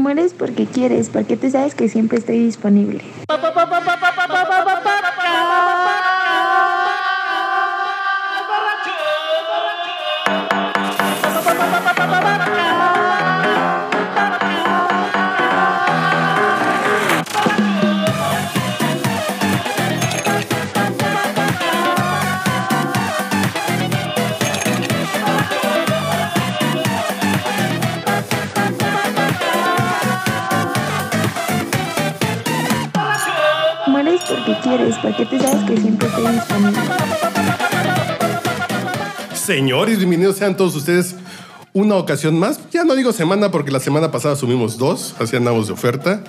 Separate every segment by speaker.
Speaker 1: Mueres porque quieres, porque tú sabes que siempre estoy disponible. Porque quieres, porque tú sabes que siempre estoy disponible.
Speaker 2: Señores, bienvenidos sean todos ustedes una ocasión más. Ya no digo semana porque la semana pasada subimos dos, así andamos de oferta.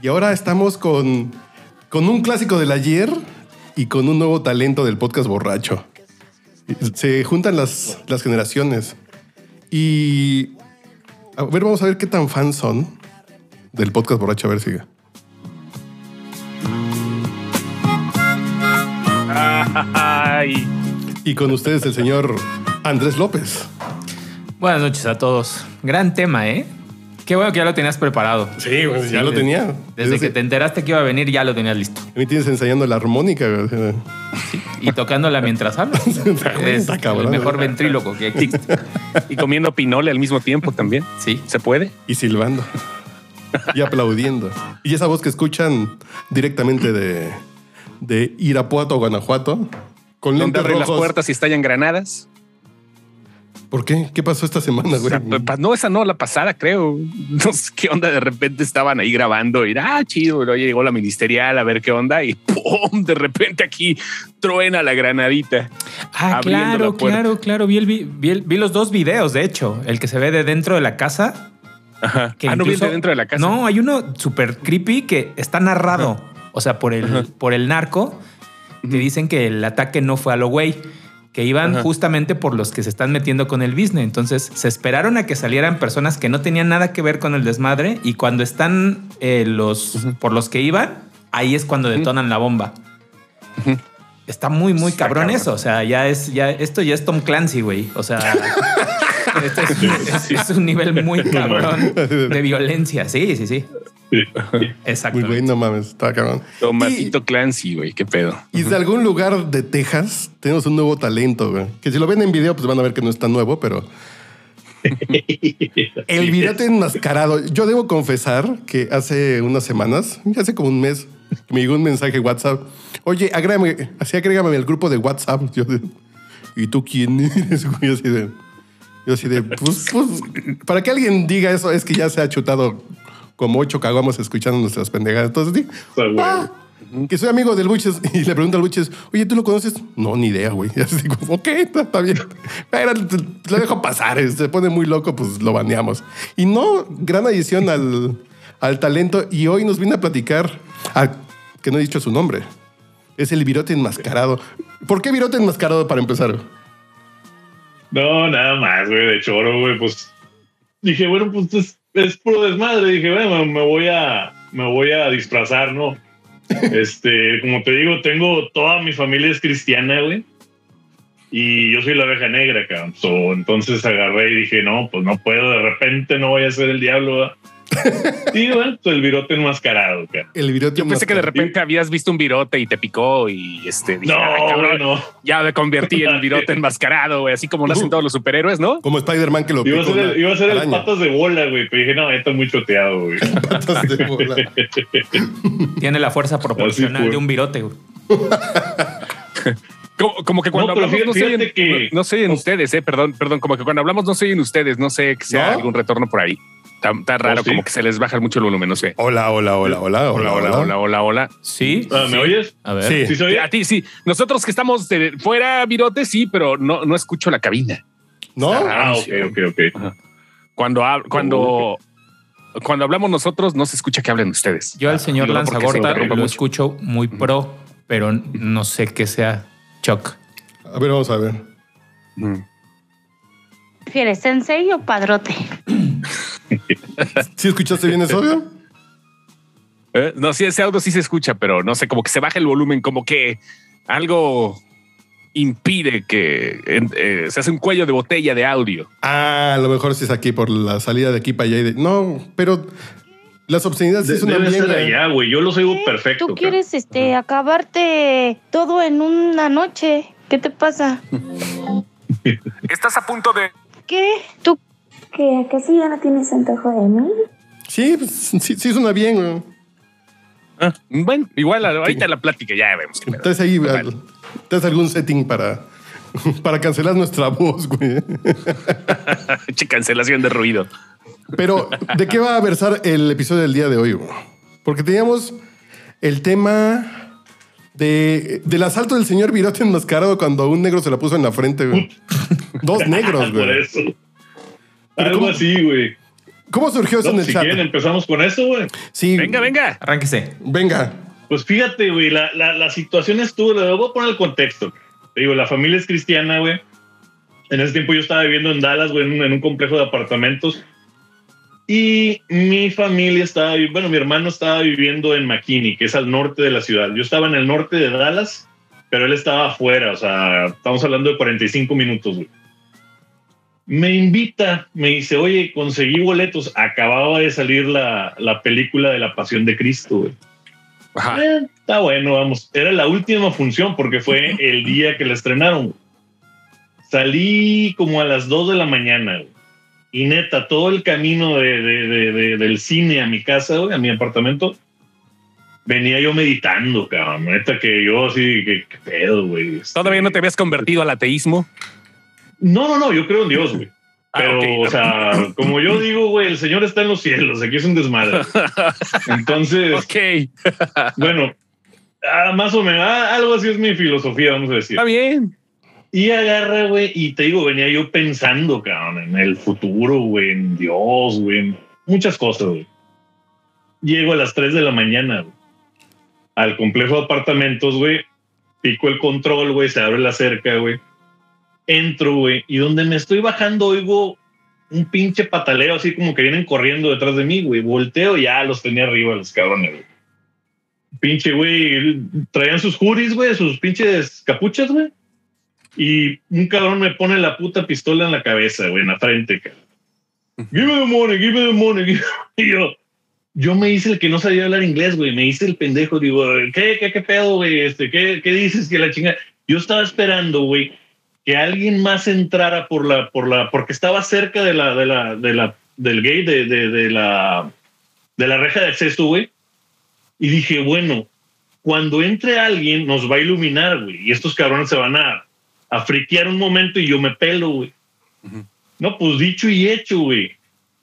Speaker 2: Y ahora estamos con, con un clásico del ayer y con un nuevo talento del podcast borracho. Se juntan las, las generaciones. Y a ver, vamos a ver qué tan fans son del podcast borracho. A ver, siga.
Speaker 3: Ay,
Speaker 2: Y con ustedes el señor Andrés López.
Speaker 4: Buenas noches a todos. Gran tema, ¿eh? Qué bueno que ya lo tenías preparado.
Speaker 2: Sí, pues, ya lo
Speaker 4: desde-
Speaker 2: tenía.
Speaker 4: Desde que te enteraste que iba a venir, ya lo tenías listo.
Speaker 2: A mí tienes ensayando la armónica. sea,
Speaker 4: Y tocándola mientras hablas. es el mejor ventríloco que existe.
Speaker 3: y comiendo pinole al mismo tiempo también.
Speaker 4: Sí.
Speaker 3: ¿Se puede?
Speaker 2: y silbando. y aplaudiendo. Y esa voz que escuchan directamente de, de Irapuato, Guanajuato. Con
Speaker 3: Donde
Speaker 2: lentes
Speaker 3: abren las puertas y estallan granadas.
Speaker 2: ¿Por qué? ¿Qué pasó esta semana,
Speaker 3: O
Speaker 2: güey?
Speaker 3: sea, no, esa no, la pasada, creo. No sé qué onda. De repente estaban ahí grabando y ah, chido. Luego llegó la ministerial a ver qué onda y ¡pum! De repente aquí truena la granadita.
Speaker 4: Ah, claro, claro, claro. Vi, el vi, vi el- vi los dos videos, de hecho. El que se ve de dentro de la casa.
Speaker 3: Ajá.
Speaker 4: Que
Speaker 3: ah, no
Speaker 4: incluso-
Speaker 3: viene dentro de la casa.
Speaker 4: No, hay uno súper creepy que está narrado. O sea, por el, por el narco. Que dicen que el ataque no fue a lo güey. Que iban
Speaker 3: Ajá.
Speaker 4: justamente por los que se están metiendo con el business. Entonces se esperaron a que salieran personas que no tenían nada que ver con el desmadre. Y cuando están eh, los por los que iban, ahí es cuando detonan la bomba. Está muy, muy
Speaker 3: Está
Speaker 4: cabrón,
Speaker 3: cabrón.
Speaker 4: eso. O sea, ya es, ya, esto ya es Tom Clancy, güey. O sea, esto es, es- es un nivel muy cabrón de violencia. Sí, sí, sí. Exacto.
Speaker 2: Muy güey, no mames, está cabrón.
Speaker 3: Tomasito Clancy, güey. Qué pedo.
Speaker 2: Y, de algún lugar de Texas tenemos un nuevo talento, güey. Que si lo ven en video, pues van a ver que no es tan nuevo, pero. El virote enmascarado. Yo debo confesar que hace unas semanas, ya hace como un mes, me llegó un mensaje WhatsApp. Oye, agrégame, así agrégame al grupo de WhatsApp. Yo de, ¿y tú quién eres? Yo así de, yo así de, pues, pues, para que alguien diga eso es que ya se ha chutado como ocho caguamos escuchando nuestras pendejadas. Entonces, sí, ah, que soy amigo del Buches y le pregunto al Buches, oye, ¿tú lo conoces? No, ni idea, güey. Y así digo, ok, está, bien. Pero lo dejo pasar, eh, se pone muy loco, pues lo baneamos. Y no, gran adición al, al talento. Y hoy nos viene a platicar, a- que no he dicho su nombre, es el virote enmascarado. ¿Por qué virote enmascarado para empezar?
Speaker 5: No, nada más, güey, de choro, güey. Pues dije, bueno, pues es, puro desmadre. Dije, bueno, me voy a, me voy a disfrazar, ¿no? Este, como te digo, tengo toda mi familia es cristiana, güey. Y yo soy la oveja negra, cabrón. So, entonces agarré y dije, no, pues no puedo, de repente no voy a ser el diablo. ¿verdad? Bueno, pues el virote enmascarado, cabrón.
Speaker 2: El virote
Speaker 3: Yo pensé que de repente habías visto un virote y te picó y este. dije, "Ay,
Speaker 5: No,
Speaker 3: cabrón,
Speaker 5: no.
Speaker 3: Ya me convertí en virote enmascarado, güey. Así como lo hacen todos los superhéroes, ¿no?
Speaker 2: Como Spider-Man que lo
Speaker 5: Iba a ser el,
Speaker 2: una
Speaker 5: iba a ser el patas de bola, güey. Pero dije, no, esto es muy choteado, güey.
Speaker 2: Patas de bola.
Speaker 4: Tiene la fuerza proporcional de un virote. güey.
Speaker 3: Como, como que cuando
Speaker 5: No,
Speaker 3: hablamos no se
Speaker 5: fíjate
Speaker 3: oyen,
Speaker 5: que-
Speaker 3: no se oyen ustedes, eh, perdón, perdón, como que cuando hablamos no se oyen ustedes, no sé que sea
Speaker 2: ¿No?
Speaker 3: algún retorno por ahí. Está, está raro,
Speaker 5: ¿Oh, sí?
Speaker 3: como que se les baja mucho el volumen, no sé.
Speaker 2: Hola, hola, hola, hola,
Speaker 3: Hola, hola, hola, hola, hola.
Speaker 4: Sí.
Speaker 5: Ah, ¿Me oyes?
Speaker 4: A ver.
Speaker 2: Sí.
Speaker 5: ¿Sí se oye?
Speaker 3: A ti sí. Nosotros que estamos de- fuera, virote, sí, pero no, no escucho la cabina.
Speaker 2: ¿No?
Speaker 5: Ah, ok, ok, ok.
Speaker 3: Cuando, cuando, cuando hablamos nosotros, no se escucha que hablen ustedes.
Speaker 4: Yo al señor
Speaker 3: Digo, no porque se
Speaker 4: Lanzagorta lo escucho muy pro, pero no sé qué sea Chuck.
Speaker 2: A ver, vamos a ver.
Speaker 1: ¿Prefieres sensei o padrote?
Speaker 2: ¿Sí escuchaste bien eso? obvio?
Speaker 3: Eh, No, sí, ese audio sí se escucha, pero no sé, como que se baja el volumen, como que algo impide que eh, se hace un cuello de botella de audio.
Speaker 2: Ah, a lo mejor sí es aquí por la salida de aquí para allá. y de- No, pero Las obscenidades
Speaker 5: De-
Speaker 2: bien.
Speaker 5: ser
Speaker 2: güey.
Speaker 5: allá, güey. Yo los oigo perfecto.
Speaker 1: Tú quieres este acabarte todo en una noche. ¿Qué te pasa?
Speaker 6: Estás a punto de...
Speaker 1: ¿Qué? ¿Tú
Speaker 7: ¿Qué? ¿Acaso ya no tienes antojo de mí?
Speaker 2: Sí, pues, sí, sí suena bien. güey.
Speaker 3: Ah, bueno, igual ahorita la plática ya vemos.
Speaker 2: Entonces ahí,
Speaker 3: Total.
Speaker 2: al- ¿tienes algún setting para, para cancelar nuestra voz, güey?
Speaker 3: Che, cancelación de ruido.
Speaker 2: Pero, ¿de qué va a versar el episodio del día de hoy? güey? Porque teníamos el tema de, del asalto del señor Virote enmascarado cuando un negro se la puso en la frente, güey. Dos negros,
Speaker 5: Por
Speaker 2: güey.
Speaker 5: eso. Algo
Speaker 2: ¿cómo-
Speaker 5: así, güey.
Speaker 2: ¿Cómo surgió eso
Speaker 5: No,
Speaker 2: en el
Speaker 5: si
Speaker 2: chat?
Speaker 5: quieren, empezamos con eso, güey.
Speaker 2: Sí.
Speaker 3: Venga, venga.
Speaker 4: Arránquese.
Speaker 2: Venga.
Speaker 5: Pues fíjate, güey, la, la, la situación estuvo, le voy a poner el contexto. Te digo, la familia es cristiana, güey. En ese tiempo yo estaba viviendo en Dallas, güey, en un, en un complejo de apartamentos. Y mi familia estaba, bueno, mi hermano estaba viviendo en McKinney, que es al norte de la ciudad. Yo estaba en el norte de Dallas, pero él estaba afuera, o sea, estamos hablando de 45 minutos, güey. Me invita, me dice, oye, conseguí boletos. Acababa de salir la, la película de la Pasión de Cristo, güey.
Speaker 3: Ajá.
Speaker 5: Eh, está bueno, vamos. Era la última función porque fue el día que la estrenaron. Salí como a las 2 de la mañana. güey. Y neta, todo el camino de, de- de- de- del cine a mi casa, güey, a mi apartamento, venía yo meditando, cabrón. Neta que yo así, que qué pedo, güey. Este,
Speaker 3: Todavía no te habías convertido al ateísmo.
Speaker 5: No, no, no, yo creo en Dios, güey.
Speaker 3: Ah,
Speaker 5: Pero, o sea, como yo digo, güey, el Señor está en los cielos, aquí es un desmadre. Entonces,
Speaker 3: Ok,
Speaker 5: bueno, ah, más o menos, ah, algo así es mi filosofía, vamos a decir.
Speaker 3: está bien.
Speaker 5: Y agarra, güey, y te digo, venía yo pensando, cabrón, en el futuro, güey, en Dios, güey, en muchas cosas, güey. Llego a las 3 de la mañana, güey, al complejo de apartamentos, güey, pico el control, güey, se abre la cerca, güey. Entro, güey, y donde me estoy bajando oigo un pinche pataleo, así como que vienen corriendo detrás de mí, güey. Volteo y ya los tenía arriba los cabrones, güey. Pinche, güey, traían sus juris, güey, sus pinches capuchas, güey. Y un cabrón me pone la puta pistola en la cabeza, güey, en la frente, cabrón. Give me the money, give me the money. give me-" Y yo, yo me hice el que no sabía hablar inglés, güey. Me hice el pendejo. Digo, ¿qué, qué, qué pedo, güey? Este, ¿qué, ¿Qué dices que la chinga? Yo estaba esperando, güey, que alguien más entrara por la, por la, porque estaba cerca de la, de la, de la, del gate, de, de, de la, de la reja de acceso, güey. Y dije, bueno, cuando entre alguien nos va a iluminar, güey. Y estos cabrones se van a, a friquear un momento y yo me pelo, güey. No, pues dicho y hecho, güey.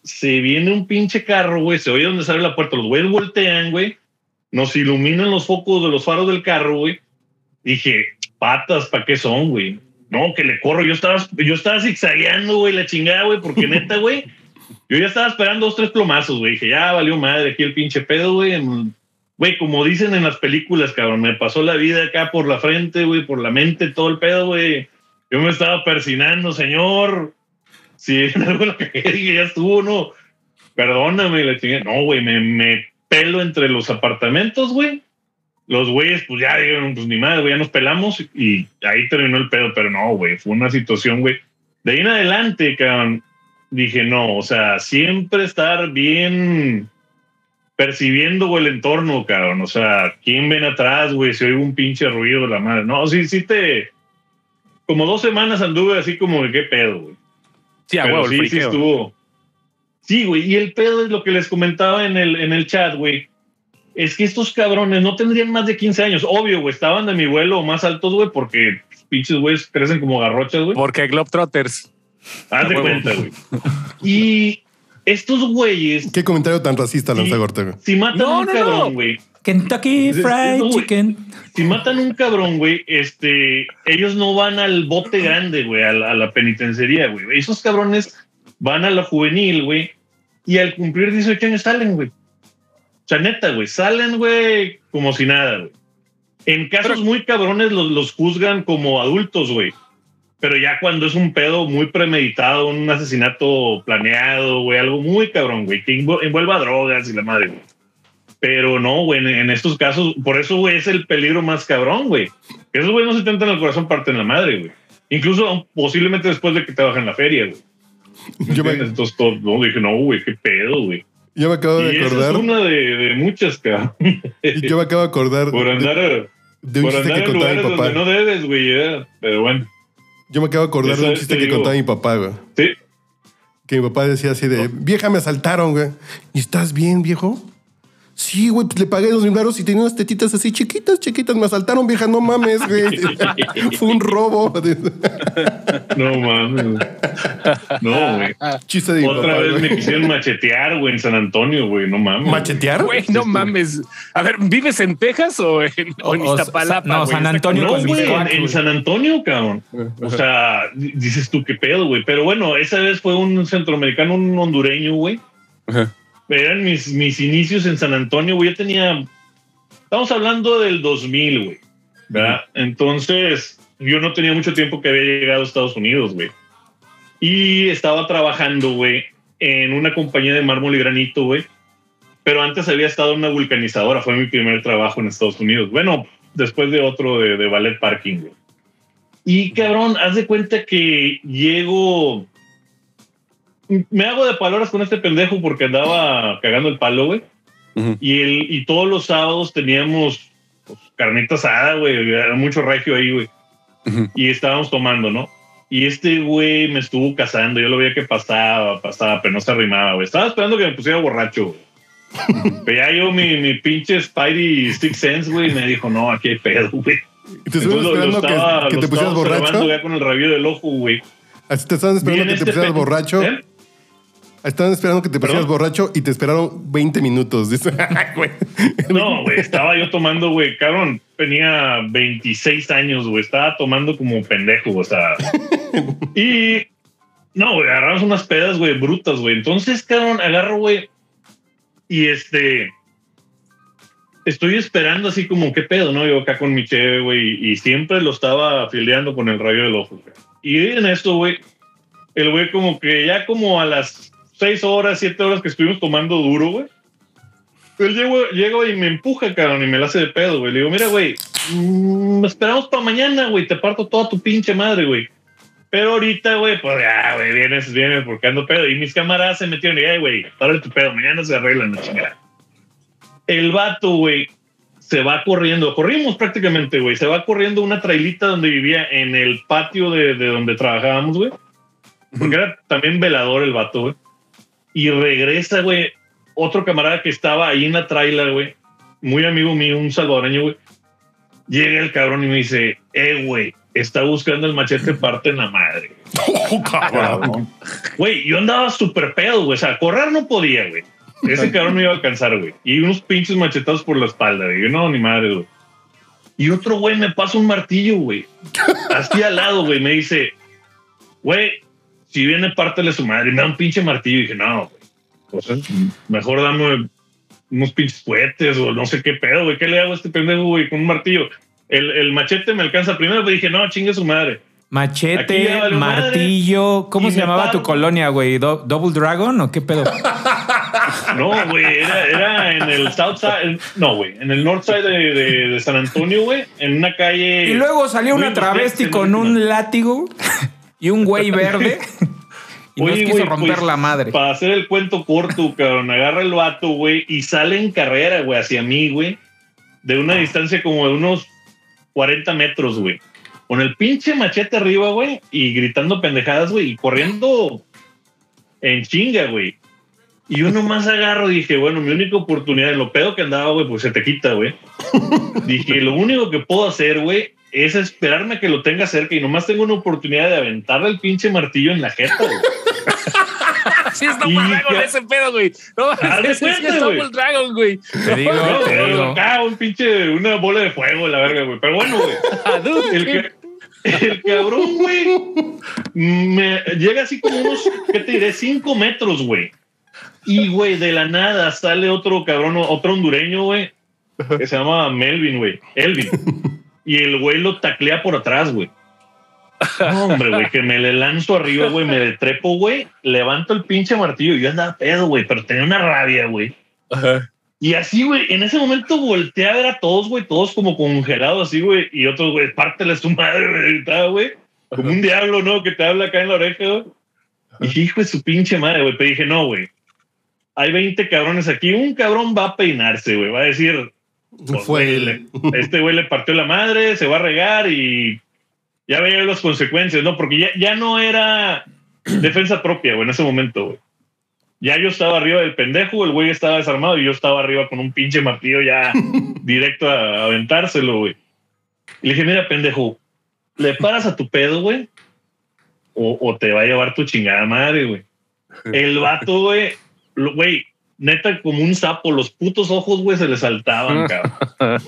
Speaker 5: Se viene un pinche carro, güey. Se oye donde sale la puerta. Los güeyes voltean, güey. Nos iluminan los focos de los faros del carro, güey. Dije, patas, ¿para qué son, güey? No, que le corro. Yo estaba, yo estaba zigzagueando, güey, la chingada, güey, porque neta, güey. Yo ya estaba esperando dos, tres plomazos, güey. Dije, ya valió madre aquí el pinche pedo, güey. Güey, como dicen en las películas, cabrón, me pasó la vida acá por la frente, güey, por la mente, todo el pedo, güey. Yo me estaba persinando, señor. Si en algo la cagué, dije, ya estuvo, no. Perdóname, la chingada. No, güey, me, me pelo entre los apartamentos, güey. Los güeyes, pues ya dijeron, pues ni madre, güey, ya nos pelamos y ahí terminó el pedo, pero no, güey, fue una situación, güey. De ahí en adelante, cabrón, dije, no, o sea, siempre estar bien percibiendo güey, el entorno, cabrón. O sea, ¿quién ven atrás, güey? Si oigo un pinche ruido, la madre. No, sí, sí te. Como dos semanas anduve así como de qué pedo, güey.
Speaker 3: Sí, a huevo,
Speaker 5: sí, estuvo. Sí, güey. Y el pedo es lo que les comentaba en el, en el chat, güey. Es que estos cabrones no tendrían más de 15 años. Obvio, güey. Estaban de mi vuelo o más altos, güey, porque pinches güeyes crecen como garrochas, güey.
Speaker 3: Porque Globetrotters.
Speaker 5: Haz de cuenta, güey. Y estos güeyes,
Speaker 2: Qué comentario tan racista lanza Ortega.
Speaker 5: si matan
Speaker 3: No,
Speaker 5: a un
Speaker 3: no,
Speaker 5: cabrón,
Speaker 3: no.
Speaker 5: güey,
Speaker 4: Kentucky Fried
Speaker 5: no.
Speaker 4: Chicken.
Speaker 5: si matan a un cabrón, güey, este, ellos no van al bote grande, güey, a, la- a la penitenciaría, güey. Esos cabrones van a la juvenil, güey, y al cumplir 18 años salen, güey. O sea, neta, güey, salen, güey, como si nada, güey. En casos
Speaker 3: Pero-
Speaker 5: muy cabrones los, los juzgan como adultos, güey. Pero ya cuando es un pedo muy premeditado, un asesinato planeado, güey, algo muy cabrón, güey, que envu- envuelva drogas y la madre, güey. Pero no, güey, en, en estos casos, por eso, güey, es el peligro más cabrón, güey. Que esos güey no se tentan el corazón, parten la madre, güey. Incluso posiblemente después de que te bajen la feria, güey.
Speaker 2: Yo me-.
Speaker 5: Entonces, todo, no, dije, no, güey, qué pedo, güey.
Speaker 2: Yo me acabo de
Speaker 5: Y esa
Speaker 2: acordar.
Speaker 5: es una de, de muchas, cabrón.
Speaker 2: Yo me acabo de acordar
Speaker 5: por
Speaker 2: de,
Speaker 5: andar,
Speaker 2: de un
Speaker 5: por
Speaker 2: chiste
Speaker 5: andar
Speaker 2: que contaba mi papá.
Speaker 5: donde no debes, güey. eh. Pero bueno,
Speaker 2: Yo me acabo de acordar de un chiste
Speaker 5: te
Speaker 2: que
Speaker 5: digo.
Speaker 2: contaba mi papá, güey.
Speaker 5: sí.
Speaker 2: Que mi papá decía así de, vieja, me asaltaron, güey. ¿Y estás bien, viejo? Sí, güey, pues le pagué dos mil baros y tenía unas tetitas así chiquitas, chiquitas. Me asaltaron, vieja, no mames, güey. Fue un robo.
Speaker 5: No mames. güey. No, güey.
Speaker 2: Chiste de
Speaker 5: Otra
Speaker 2: papá,
Speaker 5: vez me quisieron machetear, güey, en San Antonio, güey. No mames.
Speaker 2: ¿Machetear?
Speaker 3: Güey, no mames. A ver, ¿vives en Texas o en, o en
Speaker 4: O- o-
Speaker 3: Iztapalapa?
Speaker 4: no? San Antonio
Speaker 5: No, güey, en, en. San Antonio, cabrón. O sea, di- dices tú qué pedo, güey. Pero bueno, esa vez fue un centroamericano, un hondureño, güey.
Speaker 3: Ajá.
Speaker 5: Eran mis, mis inicios en San Antonio, güey. Yo tenía. Estamos hablando del 2000, güey. ¿Verdad? Entonces, yo no tenía mucho tiempo que había llegado a Estados Unidos, güey. Y estaba trabajando, güey, en una compañía de mármol y granito, güey. Pero antes había estado en una vulcanizadora. Fue mi primer trabajo en Estados Unidos. Bueno, después de otro de, de ballet parking, güey. Y cabrón, haz de cuenta que llego. Me hago de palabras con este pendejo porque andaba cagando el palo, güey. Y, el, y todos los sábados teníamos pues, carnita asada, güey. Era mucho regio ahí, güey. Y estábamos tomando, ¿no? Y este güey me estuvo cazando. Yo lo veía que pasaba, pasaba, pero no se arrimaba, güey. Estaba esperando que me pusiera borracho, güey. Pero ya yo, mi, mi pinche Spidey Six Sense, güey, me dijo, no, aquí hay pedo, güey.
Speaker 2: ¿Y te
Speaker 5: Entonces lo- lo
Speaker 2: esperando que-
Speaker 5: estaba-
Speaker 2: que,
Speaker 5: lo
Speaker 2: te pusieras borracho?
Speaker 5: ya con el rabillo del ojo, güey.
Speaker 2: Así te estaban esperando que te
Speaker 5: este
Speaker 2: pusieras borracho.
Speaker 5: ¿Eh?
Speaker 2: Estaban esperando que te pusieras
Speaker 5: ¿Perdón?
Speaker 2: borracho y te esperaron 20 minutos. Dice, "Ay, güey.
Speaker 5: No, güey, estaba yo tomando, güey, cabrón, tenía 26 años, güey, estaba tomando como pendejo, o sea. Y no, güey, agarramos unas pedas, güey, brutas, güey. Entonces, cabrón, agarro, güey, y este estoy esperando así como qué pedo, ¿no? Yo acá con mi cheve, güey, y siempre lo estaba fileando con el rayo del ojo, güey. Y en esto, güey, el güey como que ya como a las seis horas, siete horas que estuvimos tomando duro, güey. Él llego, llego y me empuja, cabrón, y me la hace de pedo, güey. Le digo, mira, güey, mm, esperamos para mañana, güey. Te parto toda tu pinche madre, güey. Pero ahorita, güey, pues ya, güey, vienes, vienes porque ando pedo. Y mis camaradas se metieron y, "Ay, güey, párale tu pedo, mañana se arreglan la chingada. El vato, güey, se va corriendo. Corrimos prácticamente, güey. Se va corriendo una trailita donde vivía en el patio de, de donde trabajábamos, güey. Porque era también velador el vato, güey. Y regresa, güey, otro camarada que estaba ahí en la traila, güey. Muy amigo mío, un salvadoreño, güey. Llega el cabrón y me dice, eh, güey, está buscando el machete parte en la madre.
Speaker 2: Oh, cabrón.
Speaker 5: Güey, yo andaba súper pedo, güey. O sea, correr no podía, güey. Ese cabrón me iba a alcanzar, güey. Y unos pinches machetados por la espalda, güey. Yo no, ni madre, güey. Y otro güey me pasa un martillo, güey. Así al lado, güey. Me dice, güey, si viene, pártele su madre. Y me da un pinche martillo. Y dije, no, güey. Sea, mejor dame unos pinches cohetes o no sé qué pedo, güey. ¿Qué le hago a este pendejo, güey, con un martillo? El, el machete me alcanza primero, pero dije, no, chingue su madre.
Speaker 4: Machete,
Speaker 5: valió madre.
Speaker 4: martillo. ¿Cómo se llamaba tu colonia, güey? ¿Do- ¿Double Dragon o qué pedo?
Speaker 5: No, güey, era, era en el South Side, no, güey, en el North Side de, de- de San Antonio, güey, en una calle.
Speaker 4: Y luego salió una travesti con un látigo y un güey verde y nos
Speaker 5: Oye,
Speaker 4: quiso
Speaker 5: güey,
Speaker 4: romper
Speaker 5: pues,
Speaker 4: la madre.
Speaker 5: Para hacer el cuento corto, cabrón, agarra el vato, güey, y sale en carrera, güey, hacia mí, güey, de una distancia como de unos 40 metros, güey. Con el pinche machete arriba, güey, y gritando pendejadas, güey, y corriendo en chinga, güey. Y yo nomás agarro, dije, bueno, mi única oportunidad, en lo pedo que andaba, güey, pues se te quita, güey. dije, lo único que puedo hacer, güey, es esperarme a que lo tenga cerca y nomás tengo una oportunidad de aventarle el pinche martillo en la jeta, güey.
Speaker 3: Sí, es Double
Speaker 5: Y
Speaker 3: Dragon ese pedo, güey. No, es. Double Dragon, güey.
Speaker 4: Te digo,
Speaker 5: No,
Speaker 4: te digo.
Speaker 5: acá un pinche, una bola de fuego, la verga, güey. Pero bueno, güey. El, el cabrón, güey, me llega así como unos, ¿qué te diré? Cinco metros, güey. Y, güey, de la nada sale otro cabrón, otro hondureño, güey, que se llama Melvin, güey. Elvin. Y el güey lo taclea por atrás, güey. No, hombre, güey, que me le lanzo arriba, güey, me detrepo, güey, levanto el pinche martillo y yo andaba pedo, güey, pero tenía una rabia, güey. Y así, güey, en ese momento volteé a ver a todos, güey, todos como congelados así, güey, y otros, güey, pártele a su madre, güey, como un diablo, ¿no? Que te habla acá en la oreja, güey. Y dije, hijo de su pinche madre, güey, pero dije, no, güey. hay 20 cabrones aquí, un cabrón va a peinarse, güey, va a decir, pues,
Speaker 2: Fue
Speaker 5: güey,
Speaker 2: él.
Speaker 5: le- este güey le partió la madre, se va a regar y ya veía las consecuencias, ¿no? Porque ya, ya no era defensa propia, güey, en ese momento, güey. Ya yo estaba arriba del pendejo, el güey estaba desarmado y yo estaba arriba con un pinche martillo ya directo a, aventárselo, güey. Y le dije, mira, pendejo, ¿le paras a tu pedo, güey? O, o te va a llevar tu chingada madre, güey. El vato, güey, güey, neta, como un sapo, los putos ojos, güey, se le saltaban, cabrón.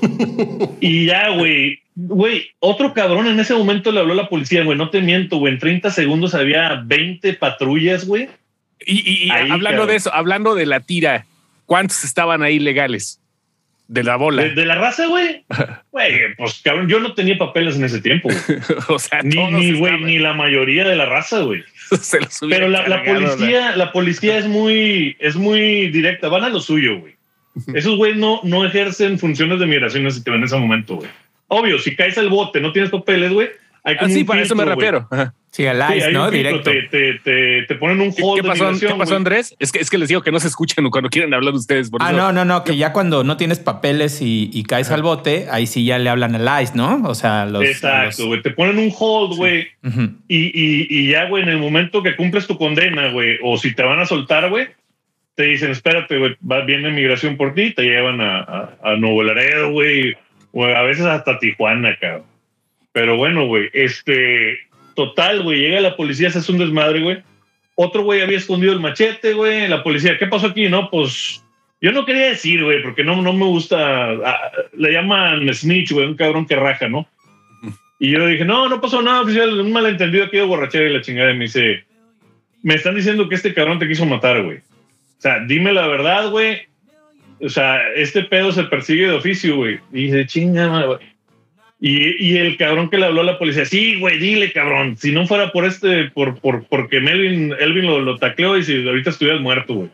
Speaker 5: y ya, güey, güey, otro cabrón en ese momento le habló a la policía, güey, no te miento, güey, en 30 segundos había 20 patrullas, güey.
Speaker 3: Y, y- y
Speaker 5: Ahí,
Speaker 3: hablando
Speaker 5: cabrón.
Speaker 3: de eso, hablando de la tira, ¿cuántos estaban ahí legales? De la bola.
Speaker 5: De, de la raza, güey. Güey, pues cabrón, yo no tenía papeles en ese tiempo, güey.
Speaker 3: o sea,
Speaker 5: Ni, ni, güey, ni la mayoría de la raza, güey.
Speaker 3: se los hubiera
Speaker 5: Pero la, la policía, la policía es muy, es muy directa, van a lo suyo, güey. Esos güey no, no ejercen funciones de migración en ese- en ese momento, güey. Obvio, si caes al bote, no tienes papeles, güey. hay
Speaker 3: Ah,
Speaker 5: como
Speaker 3: sí,
Speaker 5: un
Speaker 3: para eso me refiero. Ajá.
Speaker 4: Sí, al
Speaker 5: Sí,
Speaker 4: ¿no?
Speaker 5: un
Speaker 4: Directo.
Speaker 5: Te, te, te, te ponen un
Speaker 3: ¿Qué,
Speaker 5: hold
Speaker 3: qué
Speaker 5: de
Speaker 3: pasó, ¿Qué pasó. Andrés? Es que, es que les digo que no se escuchan cuando quieren hablar ustedes. Por
Speaker 4: Ah,
Speaker 3: eso-
Speaker 4: no, no, no, que ya cuando no tienes papeles y, y caes al bote, ahí sí ya le hablan al ICE, ¿no? O sea, los.
Speaker 5: Exacto,
Speaker 4: los-
Speaker 5: güey. Te ponen un hold, güey. Y, y, y ya, güey, en el momento que cumples tu condena, güey, o si te van a soltar, güey, te dicen, espérate, güey, va, viene migración por ti, te llevan a, a, a Nuevo Laredo, güey, o a veces hasta Tijuana, cabrón. Pero bueno, güey, este, total, güey, llega la policía, se hace un desmadre, güey. Otro güey había escondido el machete, güey, la policía, ¿qué pasó aquí? No, pues, yo no quería decir, güey, porque no, no me gusta, ah, le llaman snitch, güey, un cabrón que raja, ¿no? Y yo dije, no, no pasó nada, oficial, un malentendido aquí de borrachera y la chingada. Y me dice, me están diciendo que este cabrón te quiso matar, güey. O sea, dime la verdad, güey. O sea, este pedo se persigue de oficio, güey. Y dice, chinga, güey. Y, y el cabrón que le habló a la policía, sí, güey, dile, cabrón. Si no fuera por este, por, por, porque Melvin, Elvin lo, lo tacleó y si ahorita estuvieras muerto, güey.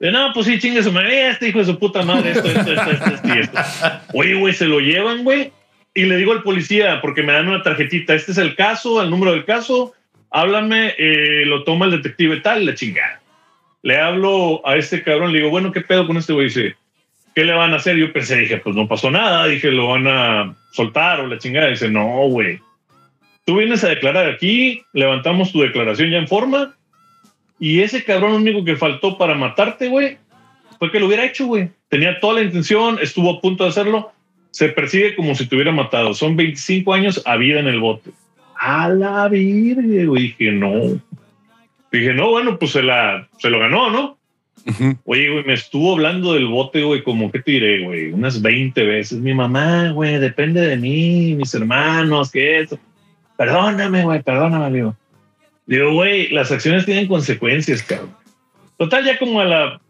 Speaker 5: De, no, pues sí, chingue su madre, este hijo de su puta madre, esto, esto, esto, esto, esto. Oye, güey, se lo llevan, güey. Y le digo al policía, porque me dan una tarjetita, este es el caso, el número del caso, háblame, eh, lo toma el detective tal, la chingada. Le hablo a este cabrón, le digo, bueno, ¿qué pedo con este güey? Dice, ¿qué le van a hacer? Yo pensé, dije, pues no pasó nada, dije, lo van a soltar o la chingada. Dice, no, güey. Tú vienes a declarar aquí, levantamos tu declaración ya en forma, y ese cabrón único que faltó para matarte, güey, fue que lo hubiera hecho, güey. Tenía toda la intención, estuvo a punto de hacerlo, se persigue como si te hubiera matado. Son 25 años a vida en el bote. A la virgen, güey. Dije, no. Dije, no, bueno, pues se, la, se lo ganó, ¿no? Oye, güey, me estuvo hablando del bote, güey, como, ¿qué te diré, güey? Unas 20 veces. Mi mamá, güey, depende de mí, mis hermanos, que eso. Perdóname, güey, perdóname, digo. Digo, güey, las acciones tienen consecuencias, cabrón. Total, ya como a la...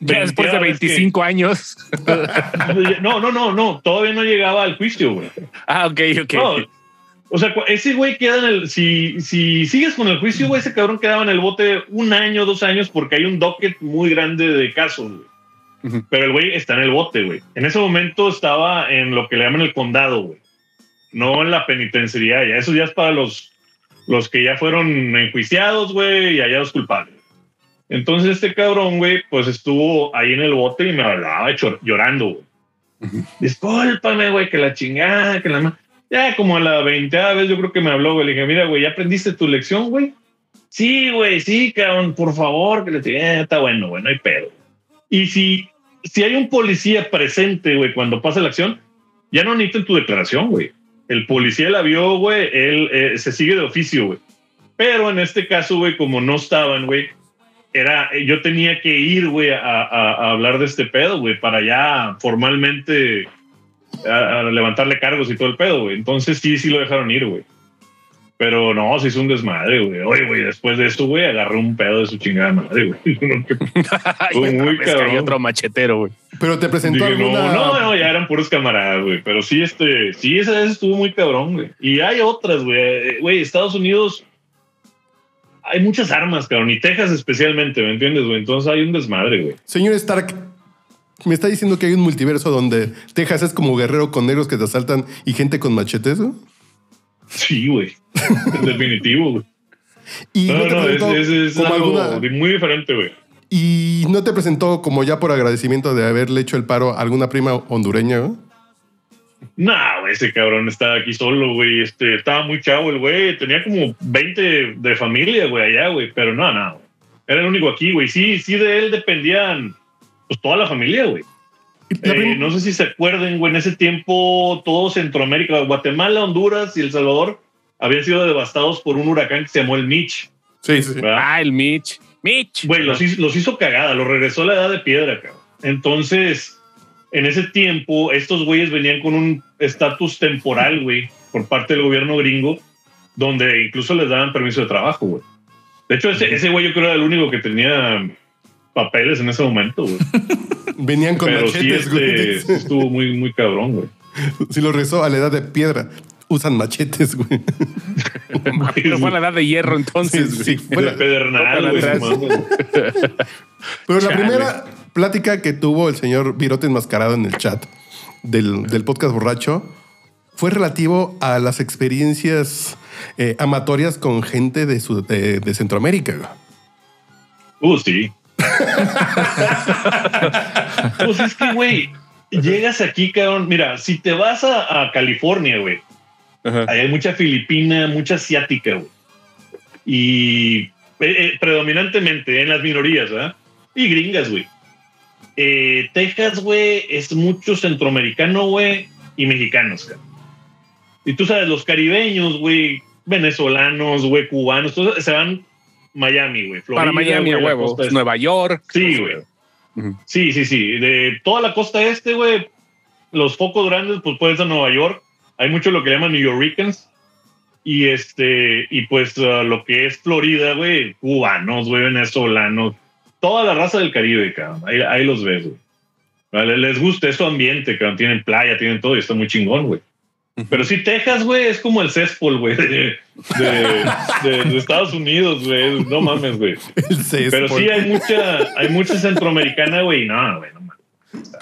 Speaker 3: Ya después de
Speaker 5: 20ª vez que-
Speaker 3: 25 años.
Speaker 5: No, no, no, no, todavía no llegaba al juicio, güey.
Speaker 3: Ah, ok, ok.
Speaker 5: No, o sea, ese güey queda en el. Si, si sigues con el juicio, güey, ese cabrón quedaba en el bote un año, dos años, porque hay un docket muy grande de casos, güey. Pero el güey está en el bote, güey. En ese momento estaba en lo que le llaman el condado, güey. No en la penitenciaría. Ya eso ya es para los, los que ya fueron enjuiciados, güey, y hallados culpables. Entonces este cabrón, güey, pues estuvo ahí en el bote y me hablaba llorando, güey. Discúlpame, güey, que la chingada, que la... ma-". Ya como a la veinteava vez yo creo que me habló, güey. Le dije, mira, güey, ¿ya aprendiste tu lección, güey? Sí, güey, sí, cabrón, por favor, que le dije, "Eh, está bueno, güey, no hay pedo. Y si, si hay un policía presente, güey, cuando pasa la acción, ya no necesitan tu declaración, güey. El policía la vio, güey, él eh, se sigue de oficio, güey. Pero en este caso, güey, como no estaban, güey, era, yo tenía que ir, güey, a, a- a hablar de este pedo, güey, para ya formalmente a, a levantarle cargos y todo el pedo, güey. Entonces sí, sí lo dejaron ir, güey. Pero no, se hizo un desmadre, güey. Oye, güey, después de esto, güey, agarré un pedo de su chingada madre, güey. No,
Speaker 3: Ay,
Speaker 5: Muy cabrón.
Speaker 3: otro machetero, güey.
Speaker 2: Pero te presentó
Speaker 5: Dije, no,
Speaker 2: alguna.
Speaker 5: no, no, ya eran puros camaradas, güey. Pero sí, este, sí, esa vez estuvo muy cabrón, güey. Y hay otras, güey. Eh, Güey, Estados Unidos hay muchas armas, cabrón. Y Texas especialmente, ¿me entiendes, güey? Entonces hay un desmadre, güey.
Speaker 2: Señor Stark, me está diciendo que hay un multiverso donde Texas es como guerrero con negros que te asaltan y gente con machetes, ¿no?
Speaker 5: Sí, güey. En definitivo, güey.
Speaker 2: Y
Speaker 5: No,
Speaker 2: no, te
Speaker 5: no, es, algo
Speaker 2: alguna,
Speaker 5: muy diferente, güey.
Speaker 2: ¿Y no te presentó como ya por agradecimiento de haberle hecho el paro a alguna prima hondureña?
Speaker 5: Nah, güey, ese cabrón estaba aquí solo, güey. Este, estaba muy chavo el güey. Tenía como 20 de familia, güey, allá, güey. Pero no, no. Era el único aquí, güey. Sí, sí, de él dependían pues toda la familia, güey.
Speaker 2: La
Speaker 5: Eh, no sé si se acuerden, güey, en ese tiempo todo Centroamérica, Guatemala, Honduras y El Salvador habían sido devastados por un huracán que se llamó el Mitch.
Speaker 2: Sí, sí.
Speaker 5: ¿verdad?
Speaker 3: Ah, el Mitch. Mitch.
Speaker 5: Güey, los hizo, los hizo cagada, los regresó a la edad de piedra, cabrón. Entonces, en ese tiempo, estos güeyes venían con un estatus temporal, güey, por parte del gobierno gringo, donde incluso les daban permiso de trabajo, güey. De hecho, ese, ese güey yo creo era el único que tenía papeles en ese momento, güey.
Speaker 2: Venían con
Speaker 5: Pero sí,
Speaker 2: machetes, güey.
Speaker 5: este, estuvo muy, muy cabrón, güey.
Speaker 2: Si lo rezó a la edad de piedra, usan machetes, güey.
Speaker 3: Pero fue a la edad de hierro entonces.
Speaker 2: sí,
Speaker 3: güey.
Speaker 2: fue
Speaker 5: De
Speaker 2: la-
Speaker 5: pedernal, güey.
Speaker 2: Pero la primera plática que tuvo el señor Virote enmascarado en el chat del, del podcast borracho fue relativo a las experiencias eh, amatorias con gente de, su- de- de Centroamérica.
Speaker 5: Uh, sí. pues es que, güey, llegas aquí, cabrón. Mira, si te vas a, a California, güey, ahí hay mucha filipina, mucha asiática, güey. Y eh, eh, predominantemente en las minorías, ¿verdad? Y gringas, güey. Eh, Texas, güey, es mucho centroamericano, güey, y mexicanos, cabrón. Y tú sabes, los caribeños, güey, venezolanos, güey, cubanos, todos se van Miami, güey.
Speaker 3: Para Miami a
Speaker 5: güey,
Speaker 3: huevo.
Speaker 5: este.
Speaker 3: Nueva York.
Speaker 5: Sí, güey. Sí, sí, sí. De toda la costa este, güey, los focos grandes, pues puede ser Nueva York. Hay mucho lo que llaman New Yorkers. Y este, y pues uh, lo que es Florida, güey, cubanos, güey, venezolanos, toda la raza del Caribe, cabrón. Ahí, ahí los ves, güey. Vale, les gusta ese ambiente, cabrón. Tienen playa, tienen todo y está muy chingón, güey. Pero sí, Texas, güey, es como el céspol, güey, de, de- de- de Estados Unidos, güey. No mames, güey.
Speaker 2: El céspol.
Speaker 5: Pero sí hay mucha, hay mucha centroamericana, güey. No, güey, no mames.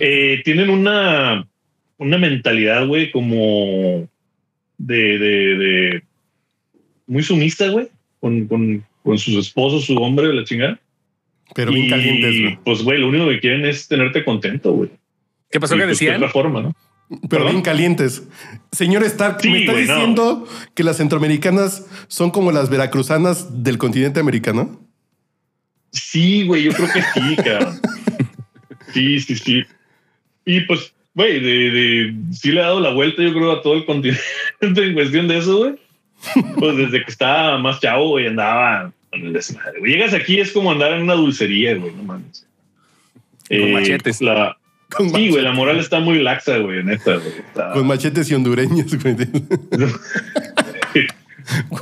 Speaker 5: Eh, tienen una, una mentalidad, güey, como de, de, de muy sumisa, güey, con, con, con sus esposos, su hombre, la chingada.
Speaker 2: Pero bien
Speaker 5: Y,
Speaker 2: calientes, güey.
Speaker 5: Pues, güey, lo único que quieren es tenerte contento, güey.
Speaker 3: ¿Qué pasó
Speaker 5: Y,
Speaker 3: que
Speaker 5: pues, de
Speaker 3: decían?
Speaker 5: otra forma, ¿no?
Speaker 2: Pero
Speaker 5: ¿Perdón?
Speaker 2: bien calientes. Señor Stark,
Speaker 5: Sí,
Speaker 2: ¿me está
Speaker 5: no.
Speaker 2: diciendo que las centroamericanas son como las veracruzanas del continente americano?
Speaker 5: Sí, güey, yo creo que sí, cabrón. Sí, sí, sí. Y pues, güey, de, de, sí le ha dado la vuelta, yo creo, a todo el continente en cuestión de eso, güey. Pues desde que estaba más chavo, güey, andaba con el desmadre. güey. Llegas aquí, es como andar en una dulcería, güey, no mames.
Speaker 3: Con machetes.
Speaker 5: La,
Speaker 2: Con
Speaker 5: sí, güey, la moral está muy laxa, güey, neta, güey. Está-
Speaker 2: Con machetes y hondureños, güey.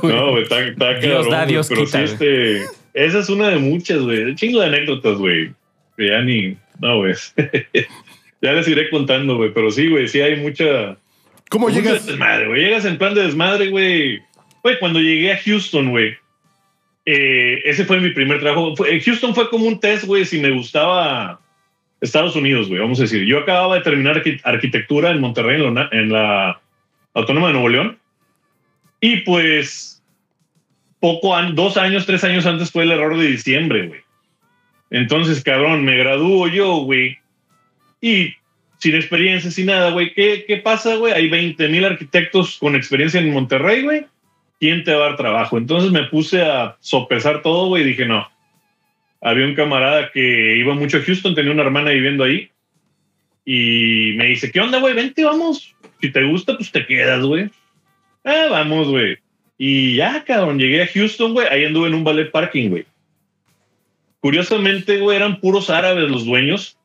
Speaker 5: No, güey, está, está
Speaker 4: Dios
Speaker 5: cabrón,
Speaker 4: da,
Speaker 5: güey,
Speaker 4: Dios
Speaker 5: pero
Speaker 4: quita,
Speaker 5: sí, este, esa es una de muchas, güey. Un chingo de anécdotas, güey. Que ya ni, no, güey. ya les iré contando, güey. Pero sí, güey, sí hay mucha.
Speaker 2: ¿Cómo llegas?
Speaker 5: desmadre, güey. Llegas en plan de desmadre, güey. Güey, cuando llegué a Houston, güey. eh, ese fue mi primer trabajo. Houston fue como un test, güey, si me gustaba Estados Unidos, güey. Vamos a decir. Yo acababa de terminar arqui- arquitectura en Monterrey, en la, Autónoma de Nuevo León. Y pues, poco, dos años, tres años antes fue el error de diciembre, güey. Entonces, cabrón, me gradúo yo, güey. Y sin experiencia, sin nada, güey. ¿Qué, ¿Qué pasa, güey? Hay 20 mil arquitectos con experiencia en Monterrey, güey. ¿Quién te va a dar trabajo? Entonces me puse a sopesar todo, güey, y dije, no. Había un camarada que iba mucho a Houston, tenía una hermana viviendo ahí. Y me dice, ¿qué onda, güey? Vente, vamos. Si te gusta, pues te quedas, güey. Ah, vamos, güey. Y ya, cabrón, llegué a Houston, güey. Ahí anduve en un ballet parking, güey. Curiosamente, güey, eran puros árabes los dueños.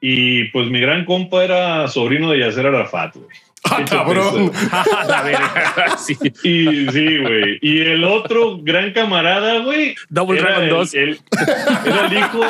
Speaker 5: Y pues mi gran compa era sobrino de Yasser Arafat, güey.
Speaker 2: ¡Ah, cabrón!
Speaker 3: La verga. Sí.
Speaker 5: Y sí, güey. Y el otro gran camarada, güey.
Speaker 3: Double
Speaker 5: era
Speaker 3: Dragon
Speaker 5: el-
Speaker 3: 2.
Speaker 5: el- Era el hijo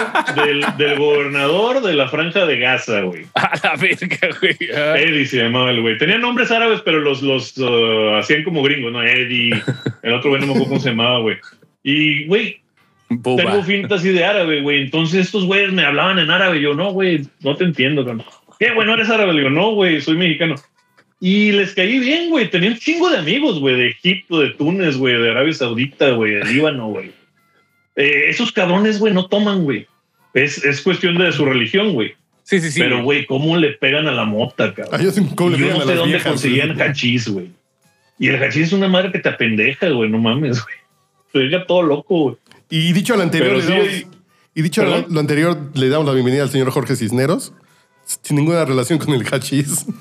Speaker 5: del, del gobernador de la franja de Gaza, güey.
Speaker 3: A la verga, güey. Ah.
Speaker 5: Eddie se llamaba el güey. Tenía nombres árabes, pero los, los uh, hacían como gringos, ¿no? Eddie. El otro güey no me acuerdo cómo se llamaba, güey. Y, güey,
Speaker 3: Boba.
Speaker 5: tengo finta así de árabe, güey. Entonces estos güeyes me hablaban en árabe. Yo, no, güey, no te entiendo, cabrón. ¿Qué, güey? ¿No eres árabe? Le digo, no, güey, soy mexicano. Y les caí bien, güey. Tenía un chingo de amigos, güey, de Egipto, de Túnez, güey, de Arabia Saudita, güey, de Líbano, güey. Eh, esos cabrones, güey, no toman, güey. Es, es cuestión de su religión, güey.
Speaker 3: Sí, sí, sí.
Speaker 5: Pero, güey, ¿cómo le pegan a la mota, cabrón?
Speaker 2: Ay, yo le
Speaker 5: Yo
Speaker 2: pegan
Speaker 5: no
Speaker 2: a
Speaker 5: sé dónde
Speaker 2: viejas,
Speaker 5: conseguían
Speaker 2: güey.
Speaker 5: hachís, güey. Y el hachís es una madre que te apendeja, güey. No mames, güey. Te deja todo loco, güey.
Speaker 2: Y dicho lo anterior,
Speaker 5: Pero
Speaker 2: le
Speaker 5: sí
Speaker 2: damos-
Speaker 5: hay-
Speaker 2: y dicho lo, lo anterior, le damos la bienvenida al señor Jorge Cisneros, sin ninguna relación con el hachís.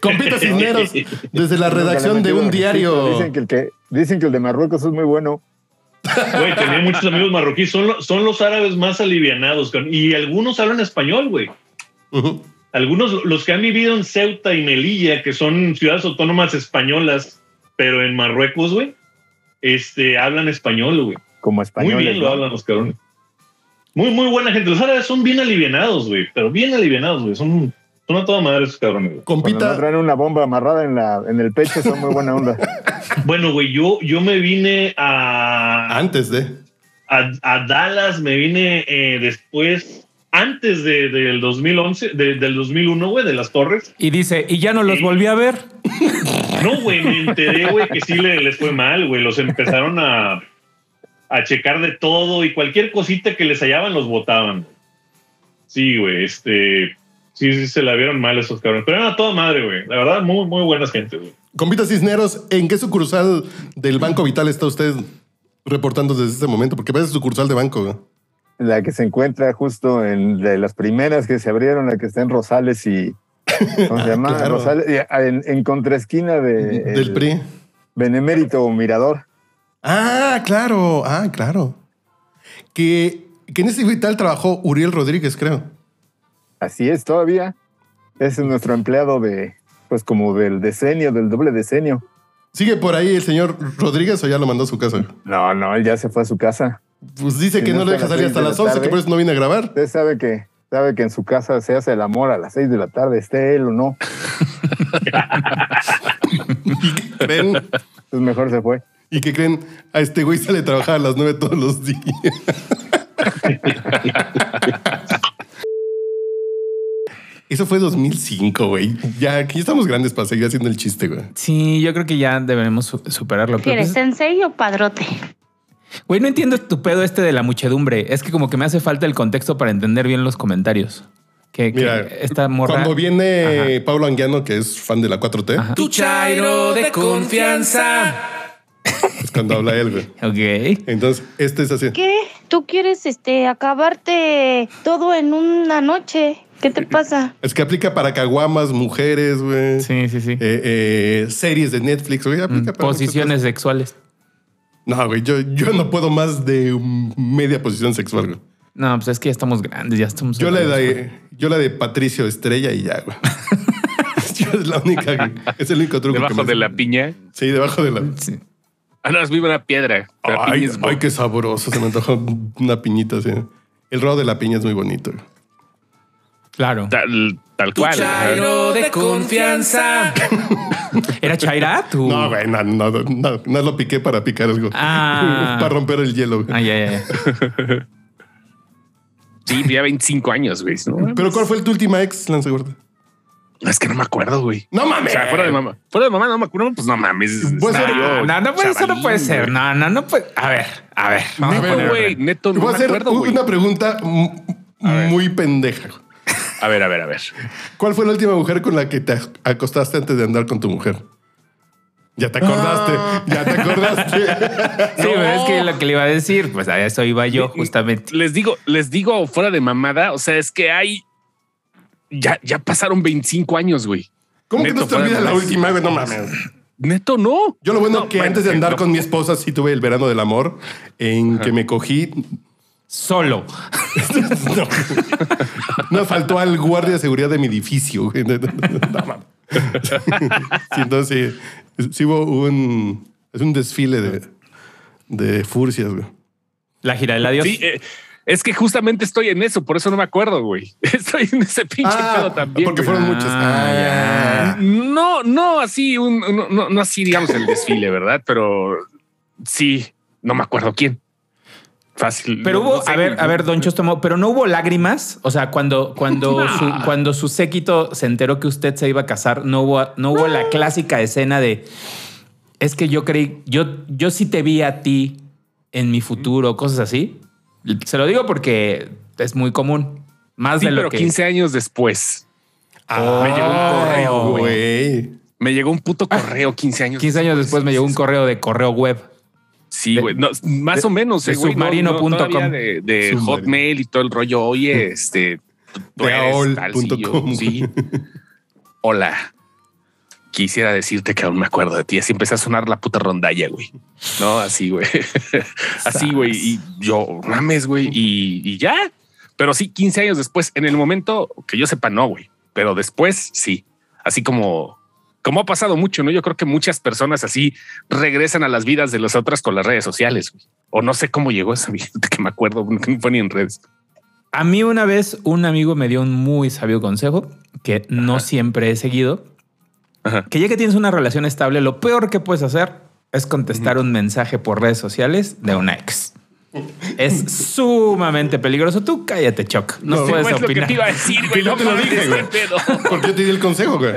Speaker 2: Compita Cisneros, desde la redacción de un diario.
Speaker 8: Dicen que, el que, dicen que el de Marruecos es muy bueno.
Speaker 5: Güey, tenía muchos amigos marroquíes. Son, lo- son los árabes más alivianados. Y algunos hablan español, güey. Algunos, los que han vivido en Ceuta y Melilla, que son ciudades autónomas españolas, pero en Marruecos, güey, este, hablan español, güey.
Speaker 8: Como
Speaker 5: Muy
Speaker 8: español.
Speaker 5: bien lo hablan los cabrones. Muy, muy buena gente. Los árabes son bien alivianados, güey. Pero bien alivianados, güey. Son, son a toda madre esos cabrones, güey.
Speaker 8: Cuando no
Speaker 2: Compita,
Speaker 8: traen una bomba amarrada en, la, en el pecho, son muy buena onda.
Speaker 5: Bueno, güey, yo, yo me vine a,
Speaker 2: antes de.
Speaker 5: a, a Dallas, me vine eh, después, antes de, del 2011, de- del 2001, güey, de las torres.
Speaker 4: Y dice, y ya no los volví a ver.
Speaker 5: No, güey, me enteré, güey, que sí le- les fue mal, güey. Los empezaron a, a checar de todo y cualquier cosita que les hallaban los votaban. Sí, güey, este... Sí, sí, se la vieron mal esos cabrones. Pero eran a toda madre, güey. La verdad, muy, muy buenas gente, güey.
Speaker 2: Compita Cisneros, ¿en qué sucursal del Banco Vital está usted reportando desde este momento? Porque parece sucursal de banco. güey.
Speaker 8: La que se encuentra justo en de las primeras que se abrieron, la que está en Rosales y. ¿Cómo se llama?
Speaker 2: Claro.
Speaker 8: Rosales, y en, en contraesquina de.
Speaker 2: Del
Speaker 8: el
Speaker 2: PRI.
Speaker 8: Benemérito Mirador.
Speaker 2: Ah, claro, ah, claro. Que, que en ese Vital trabajó Uriel Rodríguez, creo.
Speaker 8: Así es, todavía. Ese es nuestro empleado de. Pues como del decenio, del doble decenio.
Speaker 2: ¿Sigue por ahí el señor Rodríguez o ya lo mandó a su casa?
Speaker 8: No, no, él ya se fue a su casa.
Speaker 2: Pues dice que
Speaker 8: no
Speaker 2: no le deja salir hasta las
Speaker 8: la
Speaker 2: 11, que por eso no viene a grabar.
Speaker 8: Usted sabe que, sabe que en su casa se hace el amor a las seis de la tarde, esté él o no.
Speaker 2: ¿Ven?
Speaker 8: Entonces mejor se fue.
Speaker 2: ¿Y que creen? A este güey sale a trabajar a las 9 todos los días. Eso fue 2005, güey. Ya aquí estamos grandes para seguir haciendo el chiste, güey.
Speaker 4: Sí, yo creo que ya deberemos su- superarlo.
Speaker 1: ¿Quieres
Speaker 4: pues,
Speaker 1: sensei o padrote?
Speaker 4: Güey, no entiendo tu pedo este de la muchedumbre. Es que como que me hace falta el contexto para entender bien los comentarios. Que, que
Speaker 2: Mira,
Speaker 4: esta morra...
Speaker 2: Cuando viene Pablo Anguiano, que es fan de la 4T,
Speaker 4: Ajá.
Speaker 9: Tu chairo de confianza.
Speaker 2: es cuando habla él, güey.
Speaker 4: Ok.
Speaker 2: Entonces, este es así.
Speaker 1: ¿Qué? ¿Tú quieres este acabarte todo en una noche? ¿Qué te pasa?
Speaker 2: Es que aplica para caguamas, mujeres, güey.
Speaker 4: Sí, sí, sí.
Speaker 2: Eh, eh, series de Netflix, güey.
Speaker 4: Mm,
Speaker 2: para
Speaker 4: Posiciones sexuales.
Speaker 2: No, güey, yo, yo no puedo más de media posición sexual, güey.
Speaker 4: No, pues es que ya estamos grandes, ya estamos...
Speaker 2: Yo la de, yo la de Patricio Estrella y ya, güey. Yo es la única, es el único truco. que
Speaker 3: Debajo
Speaker 2: me
Speaker 3: de la piña.
Speaker 2: Sí, debajo de la.
Speaker 4: Sí.
Speaker 3: Ah, no, es viva una piedra.
Speaker 2: Ay,
Speaker 3: piña es
Speaker 2: ay, qué sabroso. Se me antojó una piñita así. El rodo de la piña es muy bonito. güey.
Speaker 4: Claro.
Speaker 3: Tal, tal
Speaker 9: Tu
Speaker 3: cual.
Speaker 9: chairo de confianza.
Speaker 4: ¿Era Chaira? Tú.
Speaker 2: No, güey, no, no, no, no lo piqué para picar algo.
Speaker 4: Ah.
Speaker 2: para romper el hielo. güey.
Speaker 4: Ah, ya, ya.
Speaker 3: Sí, ya 25 años, güey. ¿no?
Speaker 2: Pero ¿cuál fue tu última ex, Lance Gorda?
Speaker 3: Es que no me acuerdo, güey.
Speaker 2: No
Speaker 3: O
Speaker 2: mames.
Speaker 3: sea, fuera de mamá. Fuera de mamá no me acuerdo, pues no mames.
Speaker 2: Pues, no,
Speaker 3: yo
Speaker 4: No, no, pues eso no puede ser. No, no, no puede. A ver, a ver.
Speaker 3: Neto, güey. Neto,
Speaker 2: Te
Speaker 3: no
Speaker 2: voy a hacer
Speaker 3: acuerdo,
Speaker 2: una pregunta muy pendeja.
Speaker 3: A ver, a ver, a ver.
Speaker 2: ¿Cuál fue la última mujer con la que te acostaste antes de andar con tu mujer? Ya te acordaste, ya te acordaste.
Speaker 4: Sí, pero es que lo que le iba a decir, pues a eso iba yo justamente.
Speaker 3: Les digo, les digo fuera de mamada, o sea, es que hay. Ya, ya pasaron 25 años, güey.
Speaker 2: ¿Cómo que no te
Speaker 3: fuera de
Speaker 2: olvida la última? güey? No mames.
Speaker 3: Neto, no.
Speaker 2: Yo lo bueno
Speaker 3: No,
Speaker 2: que
Speaker 3: bueno,
Speaker 2: antes de andar
Speaker 3: no.
Speaker 2: con mi esposa sí tuve el verano del amor en que me cogí.
Speaker 4: Solo.
Speaker 2: No, no faltó al guardia de seguridad de mi edificio. güey. No, entonces sí, sí hubo un, es un desfile de, de furcias. güey.
Speaker 4: La gira del adiós.
Speaker 3: Sí, eh, es que justamente estoy en eso, por eso no me acuerdo, güey. Estoy en ese pinche pedo también.
Speaker 2: porque
Speaker 3: güey.
Speaker 2: fueron muchas.
Speaker 4: Ah,
Speaker 2: Ah,
Speaker 3: No, no así, un, no, no, no así, digamos, el desfile, ¿verdad? Pero sí, no me acuerdo quién. Fácil.
Speaker 4: Pero
Speaker 3: no-
Speaker 4: hubo,
Speaker 3: no sé,
Speaker 4: a ver, a ver, Don Chostomo, pero no hubo lágrimas. O sea, cuando, cuando,
Speaker 3: No.
Speaker 4: su, cuando su séquito se enteró que usted se iba a casar, no hubo, no hubo la clásica escena de es que yo creí, yo, yo sí te vi a ti en mi futuro, cosas así. Se lo digo porque es muy común. Más
Speaker 3: Sí,
Speaker 4: de lo
Speaker 3: pero
Speaker 4: que
Speaker 3: 15 años después.
Speaker 2: Ah,
Speaker 3: me llegó un correo, güey.
Speaker 2: güey.
Speaker 3: Me llegó un puto correo 15 años.
Speaker 4: 15 años después me llegó un correo de correo web.
Speaker 3: Sí, güey. No, más
Speaker 4: de-
Speaker 3: o menos. eh,
Speaker 4: submarino.com.
Speaker 3: no, de, de
Speaker 2: Submarino.
Speaker 3: Hotmail y todo el rollo. Oye, este. tú
Speaker 2: De
Speaker 3: eres
Speaker 2: AOL
Speaker 3: tal, sí,
Speaker 2: punto
Speaker 3: yo-
Speaker 2: com.
Speaker 3: sí. Hola. Quisiera decirte que aún me acuerdo de ti. Así empecé a sonar la puta rondalla, güey. No, así, güey. así, güey. Y yo, mames, güey. Y, y ya. Pero sí, 15 años después, en el momento que yo sepa, no, güey. Pero después, sí. Así como, como ha pasado mucho, ¿no? Yo creo que muchas personas así regresan a las vidas de las otras con las redes sociales. güey. O no sé cómo llegó esa vida que me acuerdo, que no fue ni en redes.
Speaker 4: A mí una vez un amigo me dio un muy sabio consejo que no siempre he seguido.
Speaker 3: Ajá.
Speaker 4: Que ya que tienes una relación estable, lo peor que puedes hacer es contestar un mensaje por redes sociales de una ex. Es sumamente peligroso. Tú cállate, Choc. No,
Speaker 2: No,
Speaker 4: puedes
Speaker 3: Fue lo que
Speaker 4: opinar.
Speaker 3: te iba a decir, güey. No
Speaker 2: te lo dije, güey. Porque yo te di el consejo, güey.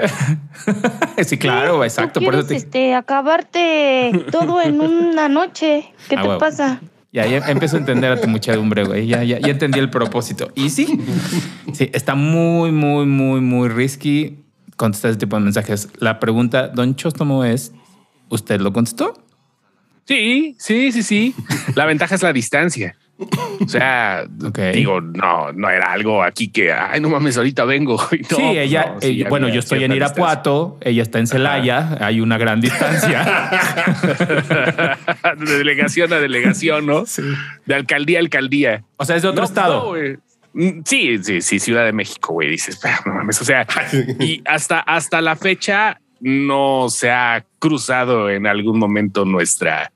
Speaker 4: Sí, claro, exacto.
Speaker 1: ¿Tú
Speaker 4: Por
Speaker 1: quieres
Speaker 4: eso te-
Speaker 1: este, acabarte todo en una noche? ¿Qué
Speaker 4: Ah,
Speaker 1: te pasa?
Speaker 4: Ya, ya empiezo a entender a tu muchedumbre, güey. Ya, ya, ya entendí el propósito. Y sí, sí, está muy, muy, muy, muy risky contestar ese tipo de mensajes. La pregunta, Don Chostomo, es: ¿Usted lo contestó?
Speaker 3: Sí, sí, sí, sí. La ventaja es la distancia. O sea, digo, no, no era algo aquí que, ay, no mames, ahorita vengo. No,
Speaker 4: sí, ella,
Speaker 3: no, sí,
Speaker 4: ella- bueno, yo estoy en Irapuato, ella está en Celaya, hay una gran distancia.
Speaker 3: de delegación a delegación, ¿no? De alcaldía a alcaldía.
Speaker 4: O sea, es de otro
Speaker 3: No,
Speaker 4: estado.
Speaker 3: güey. Mm, Sí, sí, sí, Ciudad de México, güey. Dices, "Ah, no mames. O sea, y hasta, hasta la fecha no se ha cruzado en algún momento nuestra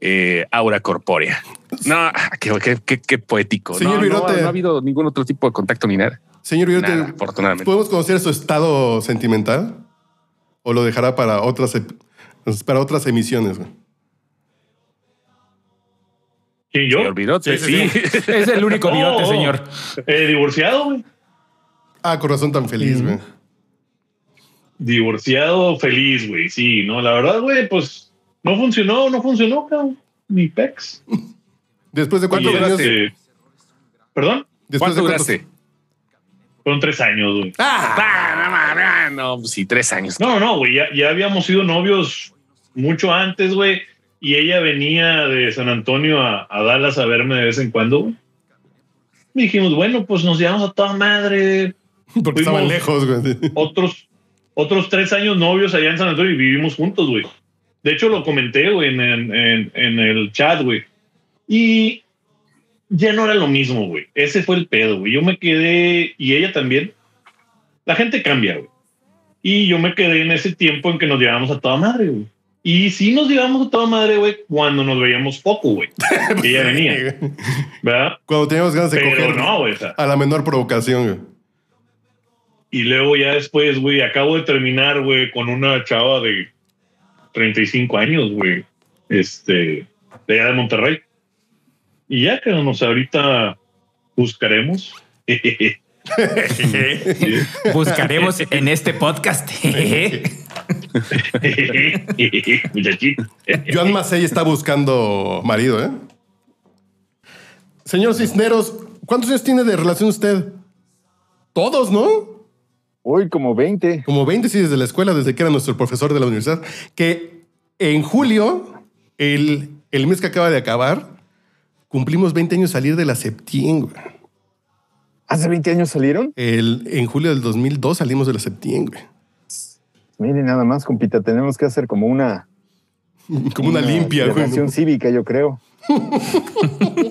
Speaker 3: eh, aura corpórea. No, qué, qué- qué- qué poético.
Speaker 2: Señor
Speaker 3: no, no,
Speaker 2: Virote.
Speaker 3: no ha habido ningún otro tipo de contacto ni nada.
Speaker 2: Señor Virote,
Speaker 3: Nada, afortunadamente.
Speaker 2: ¿podemos conocer su estado sentimental? ¿O lo dejará para otras, para otras emisiones? güey?
Speaker 5: ¿Quién yo?
Speaker 3: Señor Virote,
Speaker 2: Sí,
Speaker 3: sí.
Speaker 2: sí,
Speaker 4: Es el único virote,
Speaker 5: oh.
Speaker 4: señor.
Speaker 5: Eh, divorciado, güey.
Speaker 2: Ah, corazón tan feliz, güey.
Speaker 5: Divorciado, feliz, güey. Sí, no, la verdad, güey, pues no funcionó, no funcionó, cabrón. Ni pex.
Speaker 2: Después de cuántos años.
Speaker 5: este, ¿Perdón?
Speaker 2: Después
Speaker 3: ¿Cuánto
Speaker 2: de cuántos-
Speaker 3: duraste?
Speaker 5: Fueron tres años, güey.
Speaker 2: Ah,
Speaker 3: Ah, no, ah, pues sí, tres años.
Speaker 5: No, no, güey, ya, ya habíamos sido novios mucho antes, güey. Y ella venía de San Antonio a, a Dallas a verme de vez en cuando, güey. Y dijimos, bueno, pues nos llevamos a toda madre.
Speaker 2: porque estaban
Speaker 5: fuimos-
Speaker 2: lejos, güey.
Speaker 5: Otros, otros tres años novios allá en San Antonio y vivimos juntos, güey. De hecho, lo comenté, güey, en, en- en- el chat, güey. Y ya no era lo mismo, güey. Ese fue el pedo, güey. Yo me quedé, y ella también. La gente cambia, güey. Y yo me quedé en ese tiempo en que nos llevábamos a toda madre, güey. Y sí nos llevábamos a toda madre, güey, cuando nos veíamos poco, güey. Ella venía, ¿verdad?
Speaker 2: Cuando teníamos ganas de
Speaker 5: Pero
Speaker 2: coger
Speaker 5: no, güey. o sea,
Speaker 2: a la menor provocación, güey.
Speaker 5: Y luego ya después, güey, acabo de terminar, güey, con una chava de 35 años, güey. Este, de allá de Monterrey. Y ya que nos ahorita buscaremos.
Speaker 4: Buscaremos en este podcast.
Speaker 5: Muchachito.
Speaker 2: Joan Macei está buscando marido, ¿eh? Señor Cisneros, ¿cuántos años tiene de relación usted? Todos, ¿no?
Speaker 8: Hoy como 20.
Speaker 2: Como 20, sí, desde la escuela, desde que era nuestro profesor de la universidad. Que en julio, el, el mes que acaba de acabar, cumplimos 20 años salir de la Septién, güey.
Speaker 8: ¿Hace 20 años salieron?
Speaker 2: El, en julio del 2002 salimos de la Septién, güey.
Speaker 8: Miren, nada más, compita, tenemos que hacer como una...
Speaker 2: Como una, limpia, güey.
Speaker 8: celebración cívica, yo creo.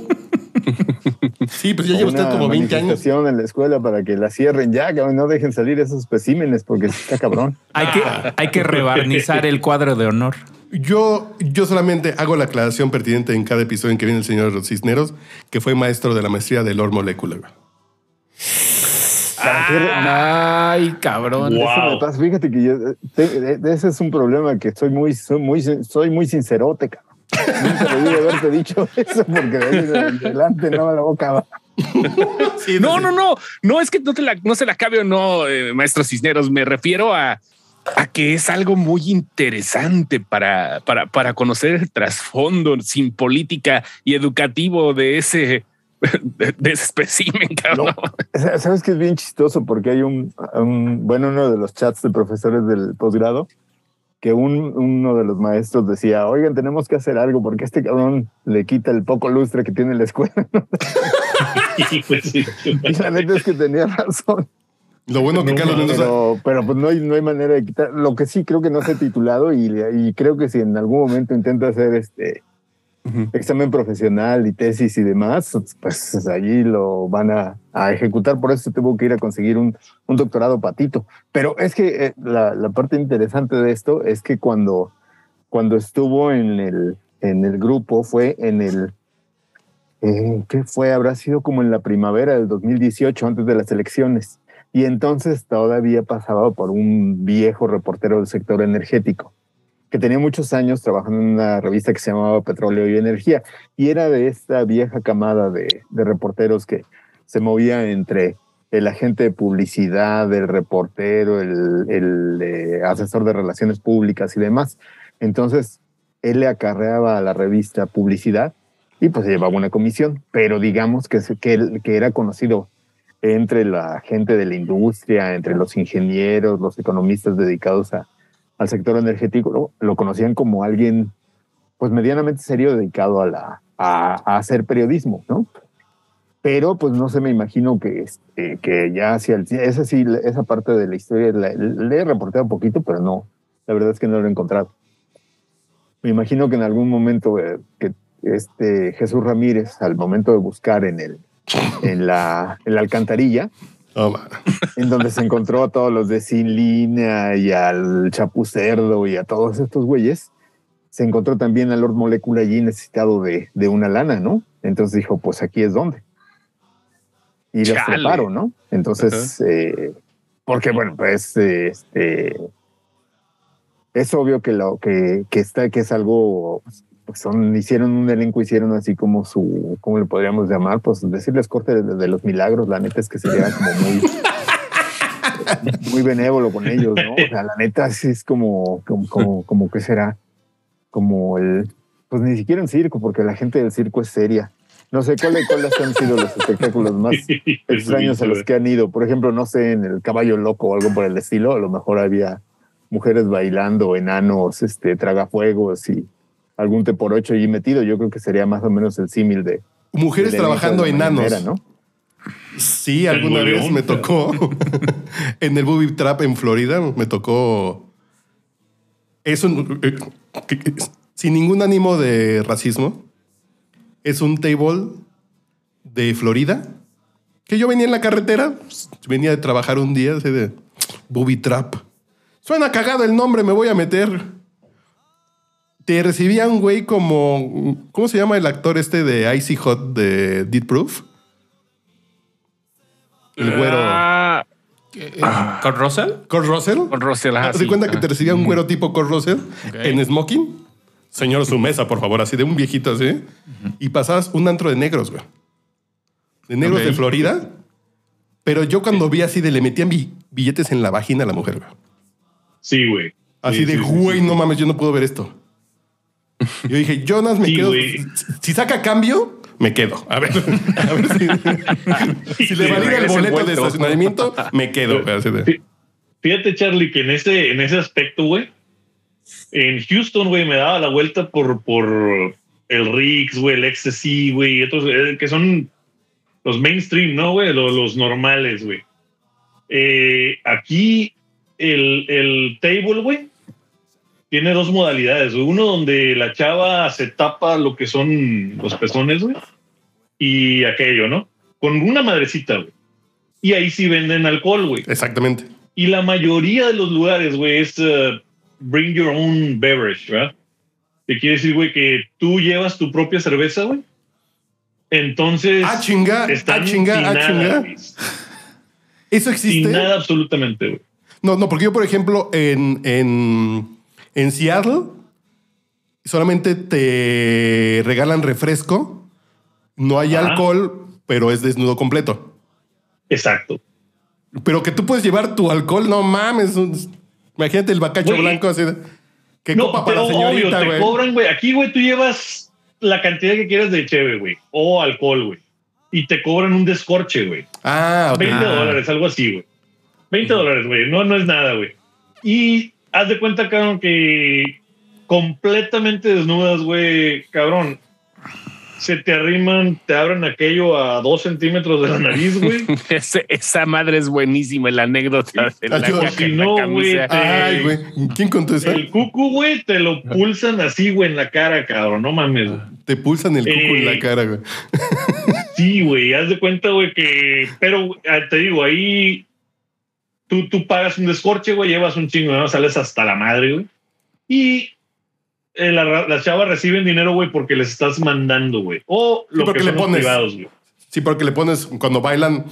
Speaker 2: Sí, pues ya lleva usted como 20 años.
Speaker 8: en la escuela para que la cierren ya, cabrón, no dejen salir esos especímenes porque está cabrón.
Speaker 4: hay, que, hay que rebarnizar el cuadro de honor.
Speaker 2: Yo, yo solamente hago la aclaración pertinente en cada episodio en que viene el señor Cisneros, que fue maestro de la maestría de Lord Molecular. güey.
Speaker 8: ¿Para qué re-
Speaker 4: Ay, cabrón.
Speaker 5: Wow.
Speaker 8: Eso me pasa. Fíjate que yo, te- de- ese es un problema que soy muy, soy muy, soy muy sincerote, cabrón. Nunca debí de haberte dicho eso porque de adelante no me la boca va.
Speaker 3: No, no, no, no es que no, te la, no se la cabe o no, eh, maestro Cisneros. Me refiero a a que es algo muy interesante para, para, para conocer el trasfondo sin política y educativo de ese, de, de ese espécimen, cabrón.
Speaker 8: Sa- Sabes que es bien chistoso porque hay un, un- bueno, uno de los chats de profesores del posgrado que un, uno de los maestros decía, oigan, tenemos que hacer algo porque este cabrón le quita el poco lustre que tiene la escuela.
Speaker 5: Y
Speaker 8: la neta es que tenía razón.
Speaker 2: Lo bueno que
Speaker 5: No
Speaker 2: Carlos Mendoza.
Speaker 8: Pero, pero pues no hay, no hay manera de quitar. Lo que sí creo que no se ha titulado y, y creo que si en algún momento intenta hacer este Examen profesional y tesis y demás, pues allí lo van a, ejecutar. Por eso tuvo que ir a conseguir un, doctorado patito. Pero es que eh, la, la parte interesante de esto es que cuando, cuando estuvo en el, en el grupo fue en el... Eh, ¿Qué fue? Habrá sido como en la primavera del 2018, antes de las elecciones. Y entonces todavía pasaba por un viejo reportero del sector energético que tenía muchos años trabajando en una revista que se llamaba Petróleo y Energía, y era de esta vieja camada de, reporteros que se movía entre el agente de publicidad, el reportero, el, eh, asesor de relaciones públicas y demás. Entonces, él le acarreaba a la revista publicidad y pues llevaba una comisión, pero digamos que, que, que era conocido entre la gente de la industria, entre los ingenieros, los economistas dedicados a, al sector energético, lo, conocían como alguien pues medianamente serio dedicado a, la, a, hacer periodismo, ¿no? Pero pues no sé, me imagino que, este, que ya hacia el... Esa sí, esa parte de la historia le he reportado un poquito, pero no, la verdad es que no lo he encontrado. Me imagino que en algún momento eh, que este Jesús Ramírez, al momento de buscar en, el, en, la, en la alcantarilla,
Speaker 2: Oh,
Speaker 8: en donde se encontró a todos los de Sin Línea y al Chapucerdo y a todos estos güeyes, se encontró también a Lord Molecula allí necesitado de, de una lana, ¿no? Entonces dijo, pues aquí es donde. Y los
Speaker 3: Chale.
Speaker 8: preparo, ¿no? Entonces, eh, porque bueno, pues este, es obvio que lo que, que está, que es algo, pues son, hicieron un elenco, hicieron así como su, ¿cómo le podríamos llamar? Pues decirles corte de, de los milagros, la neta es que sería como muy, muy benévolo con ellos, ¿no? O sea, la neta sí es como, como, como, como que será, como el, pues ni siquiera un circo, porque la gente del circo es seria. No sé cuáles cuáles han sido los espectáculos más extraños a los que han ido. Por ejemplo, no sé, en el caballo loco o algo por el estilo, a lo mejor había mujeres bailando, enanos, este, tragafuegos y algún te por ocho allí metido. Yo creo que sería más o menos el símil de
Speaker 2: Mujeres trabajando
Speaker 8: de
Speaker 2: enanos. Sí, alguna vez me tocó en el Booby Trap en Florida, me tocó es un eh, que- sin ningún ánimo de racismo. Es un table de Florida que yo venía en la carretera, venía de trabajar un día así de Booby Trap. Suena cagado el nombre, me voy a meter. Te recibía un güey como ¿cómo se llama el actor este de Icy Hot de Deed Proof? El güero.
Speaker 3: Ah,
Speaker 4: ¿Con Russell?
Speaker 2: Kurt Russell.
Speaker 3: con Russell, ah,
Speaker 2: ¿Te das
Speaker 3: sí.
Speaker 2: cuenta que te recibía un güero tipo Kurt Russell en smoking? Señor, su mesa, por favor, así de un viejito así. Y pasabas un antro de negros, güey. De negros de Florida. Pero yo cuando vi así de le metían bi- billetes en la vagina a la mujer, güey.
Speaker 5: Sí, güey.
Speaker 2: Así
Speaker 5: Sí,
Speaker 2: de,
Speaker 5: sí,
Speaker 2: güey,
Speaker 5: sí.
Speaker 2: no mames, yo no puedo ver esto. Yo dije, más me
Speaker 5: Sí,
Speaker 2: quedo. Si, saca cambio, me quedo. A ver, a ver si, si le valida el boleto de estacionamiento, me quedo.
Speaker 5: Fíjate, Charlie, que en ese, en ese aspecto, güey, en Houston, güey, me daba la vuelta por, por el Riggs, güey, el XC, güey, y otros eh, que son los mainstream, ¿no, güey? Los, los normales, güey. Eh, aquí el, el table, güey, tiene dos modalidades. Uno donde la chava se tapa lo que son los pezones, güey, y aquello, ¿no? Con una madrecita, güey. Y ahí sí venden alcohol, güey.
Speaker 2: Exactamente.
Speaker 5: Y la mayoría de los lugares, güey, es uh, bring your own beverage, ¿verdad? Que quiere decir, güey, que tú llevas tu propia cerveza, güey. Entonces.
Speaker 2: Ah, chinga,
Speaker 5: están
Speaker 2: ah, chinga,
Speaker 5: sin
Speaker 2: ah,
Speaker 5: nada,
Speaker 2: chinga. ¿Eso existe?
Speaker 5: Sin nada, absolutamente, güey.
Speaker 2: No, no, porque yo, por ejemplo, en, en, en Seattle solamente te regalan refresco, no hay
Speaker 5: Ajá.
Speaker 2: alcohol, pero es desnudo completo.
Speaker 5: Exacto.
Speaker 2: Pero que tú puedes llevar tu alcohol, no mames. Imagínate el bacacho blanco así. Que
Speaker 5: No,
Speaker 2: copa para la señorita, güey.
Speaker 5: cobran, güey. Aquí, güey, tú llevas la cantidad que quieras de cheve, güey. O alcohol, güey. Y te cobran un descorche, güey.
Speaker 2: Ah, ok.
Speaker 5: 20
Speaker 4: Ah.
Speaker 5: dólares, algo así, güey. 20 dólares, güey. No, no es nada, güey. Y haz de cuenta, cabrón, que completamente desnudas, güey, cabrón. Se te arriman, te abren aquello a dos centímetros de la nariz, güey.
Speaker 3: Ese- esa madre es buenísima, la anécdota de la
Speaker 2: Ayuda.
Speaker 5: Si
Speaker 3: en la
Speaker 5: no,
Speaker 2: Ay, güey. ¿Quién contó eso?
Speaker 5: El cucu, güey, te lo pulsan así, güey, en la cara, cabrón. No mames.
Speaker 2: Te pulsan el cuco en
Speaker 5: Eh.
Speaker 2: la cara, güey.
Speaker 5: Sí, güey, haz de cuenta, güey, que. Pero ah, te digo, ahí tú, tú pagas un descorche, güey, llevas un chingo, ¿no? Sales hasta la madre, güey. Y eh, la las chavas reciben dinero, güey, porque les estás mandando, güey. O lo
Speaker 2: porque
Speaker 5: que
Speaker 2: le pones.
Speaker 5: privados, güey.
Speaker 2: Sí, porque le pones, cuando bailan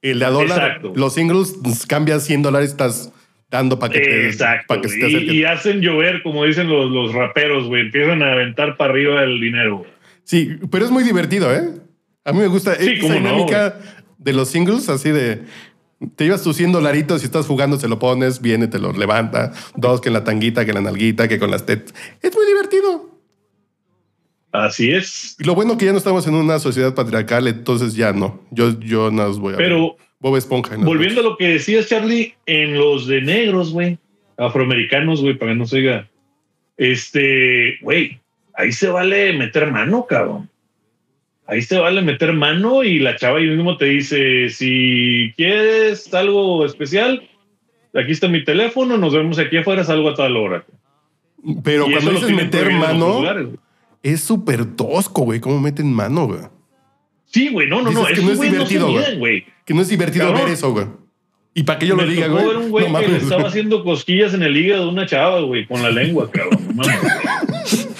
Speaker 2: el de a dólar,
Speaker 5: Exacto.
Speaker 2: los singles, pues, cambias 100 dólares, estás dando para que, te,
Speaker 5: Exacto.
Speaker 2: para que se te
Speaker 5: y, y hacen llover, como dicen los, los raperos, güey. Empiezan a aventar para arriba el dinero, güey.
Speaker 2: Sí, pero es muy divertido, ¿eh? A mí me gusta
Speaker 5: Sí,
Speaker 2: esa
Speaker 5: cómo no,
Speaker 2: dinámica de los singles, así de. Te llevas tus 100 dolaritos y estás jugando, se lo pones, viene, te lo levanta. Dos, que en la tanguita, que en la nalguita, que con las tetas. Es muy divertido.
Speaker 5: Así es.
Speaker 2: Y lo bueno que ya no estamos en una sociedad patriarcal, entonces ya no. Yo, yo no os voy a ver.
Speaker 5: Pero
Speaker 2: Bob Esponja.
Speaker 5: volviendo a lo que decías, Charlie, en los de negros, güey, afroamericanos, güey, para que no se diga, este, güey, ahí se vale meter mano, cabrón. Ahí se vale meter mano y la chava ahí mismo te dice, si quieres algo especial, aquí está mi teléfono, nos vemos aquí afuera, salgo a tal hora.
Speaker 2: Pero
Speaker 5: Y
Speaker 2: cuando
Speaker 5: lo
Speaker 2: dices meter mano, es súper tosco, güey. ¿Cómo meten mano, güey?
Speaker 5: Sí, güey, no, no, no,
Speaker 2: Dices que
Speaker 5: esos
Speaker 2: no es divertido,
Speaker 5: se
Speaker 2: güey. Que no es divertido
Speaker 5: Cabrón.
Speaker 2: ver eso, güey. Y para que yo lo
Speaker 5: Me
Speaker 2: diga,
Speaker 5: tocó
Speaker 2: güey.
Speaker 5: ver un güey
Speaker 2: no
Speaker 5: que le estaba haciendo cosquillas en el hígado de una chava, güey, con la lengua, cabrón. No mames.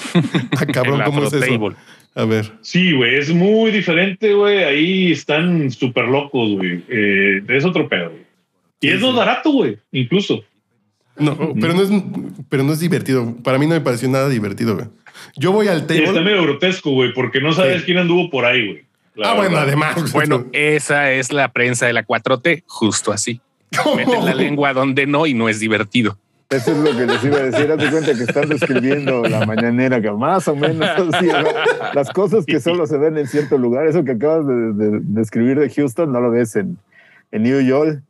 Speaker 2: Ah, cabrón, ¿cómo es eso? A ver.
Speaker 5: Sí, güey, es muy diferente, güey. Ahí están súper locos, güey. Eh, es otro pedo, güey. Y es más barato, güey, incluso.
Speaker 2: No, pero no es, pero no es divertido. Para mí no me pareció nada divertido, güey. Yo voy al
Speaker 5: Y está
Speaker 2: table.
Speaker 5: medio grotesco, güey, porque no sabes
Speaker 2: Sí.
Speaker 5: quién anduvo por ahí, güey.
Speaker 2: Ah, bueno, además.
Speaker 3: Bueno, esa es la prensa de la 4T, justo así.
Speaker 2: ¿Cómo?
Speaker 3: Meten la lengua donde no y no es divertido.
Speaker 8: Eso es lo que les iba a decir. Haz de cuenta que están describiendo la mañanera, que más o menos las cosas que solo se ven en cierto lugar. Eso que acabas de, de- de Houston no lo ves en, en New York.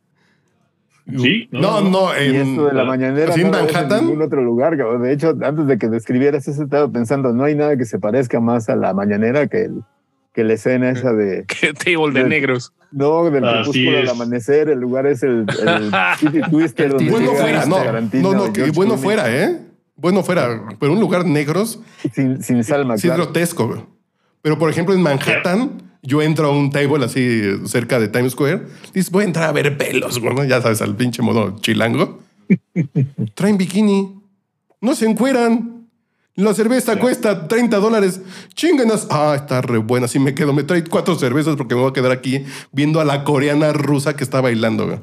Speaker 5: Sí,
Speaker 2: No, no,
Speaker 8: Y
Speaker 2: en,
Speaker 8: esto de la mañanera
Speaker 2: ¿así
Speaker 8: no ves en
Speaker 2: Manhattan?
Speaker 8: ningún otro lugar. cabrón. De hecho, antes de que describieras eso, estaba pensando, no hay nada que se parezca más a la mañanera que, el, que la escena esa de,
Speaker 3: ¿Qué table de negros?
Speaker 8: no, del crepúsculo al amanecer. El lugar es el, el City Twister. donde
Speaker 2: bueno fuera, no. No, no,
Speaker 8: y
Speaker 2: que
Speaker 8: George
Speaker 2: bueno
Speaker 8: Clooney.
Speaker 2: fuera, ¿eh? Bueno fuera. Pero un lugar negros
Speaker 8: Sin, sin Salma,
Speaker 2: sí
Speaker 8: claro.
Speaker 2: grotesco. Pero por ejemplo, en Manhattan, yo entro a un table así cerca de Times Square. Dices, voy a entrar a ver pelos, güey, ¿no? Ya sabes, al pinche modo chilango. Traen bikini. No se encueran. La cerveza cuesta 30 dólares. Chinganas. Ah, está re buena. Así me quedo. Me trae cuatro cervezas porque me voy a quedar aquí viendo a la coreana rusa que está bailando, güey.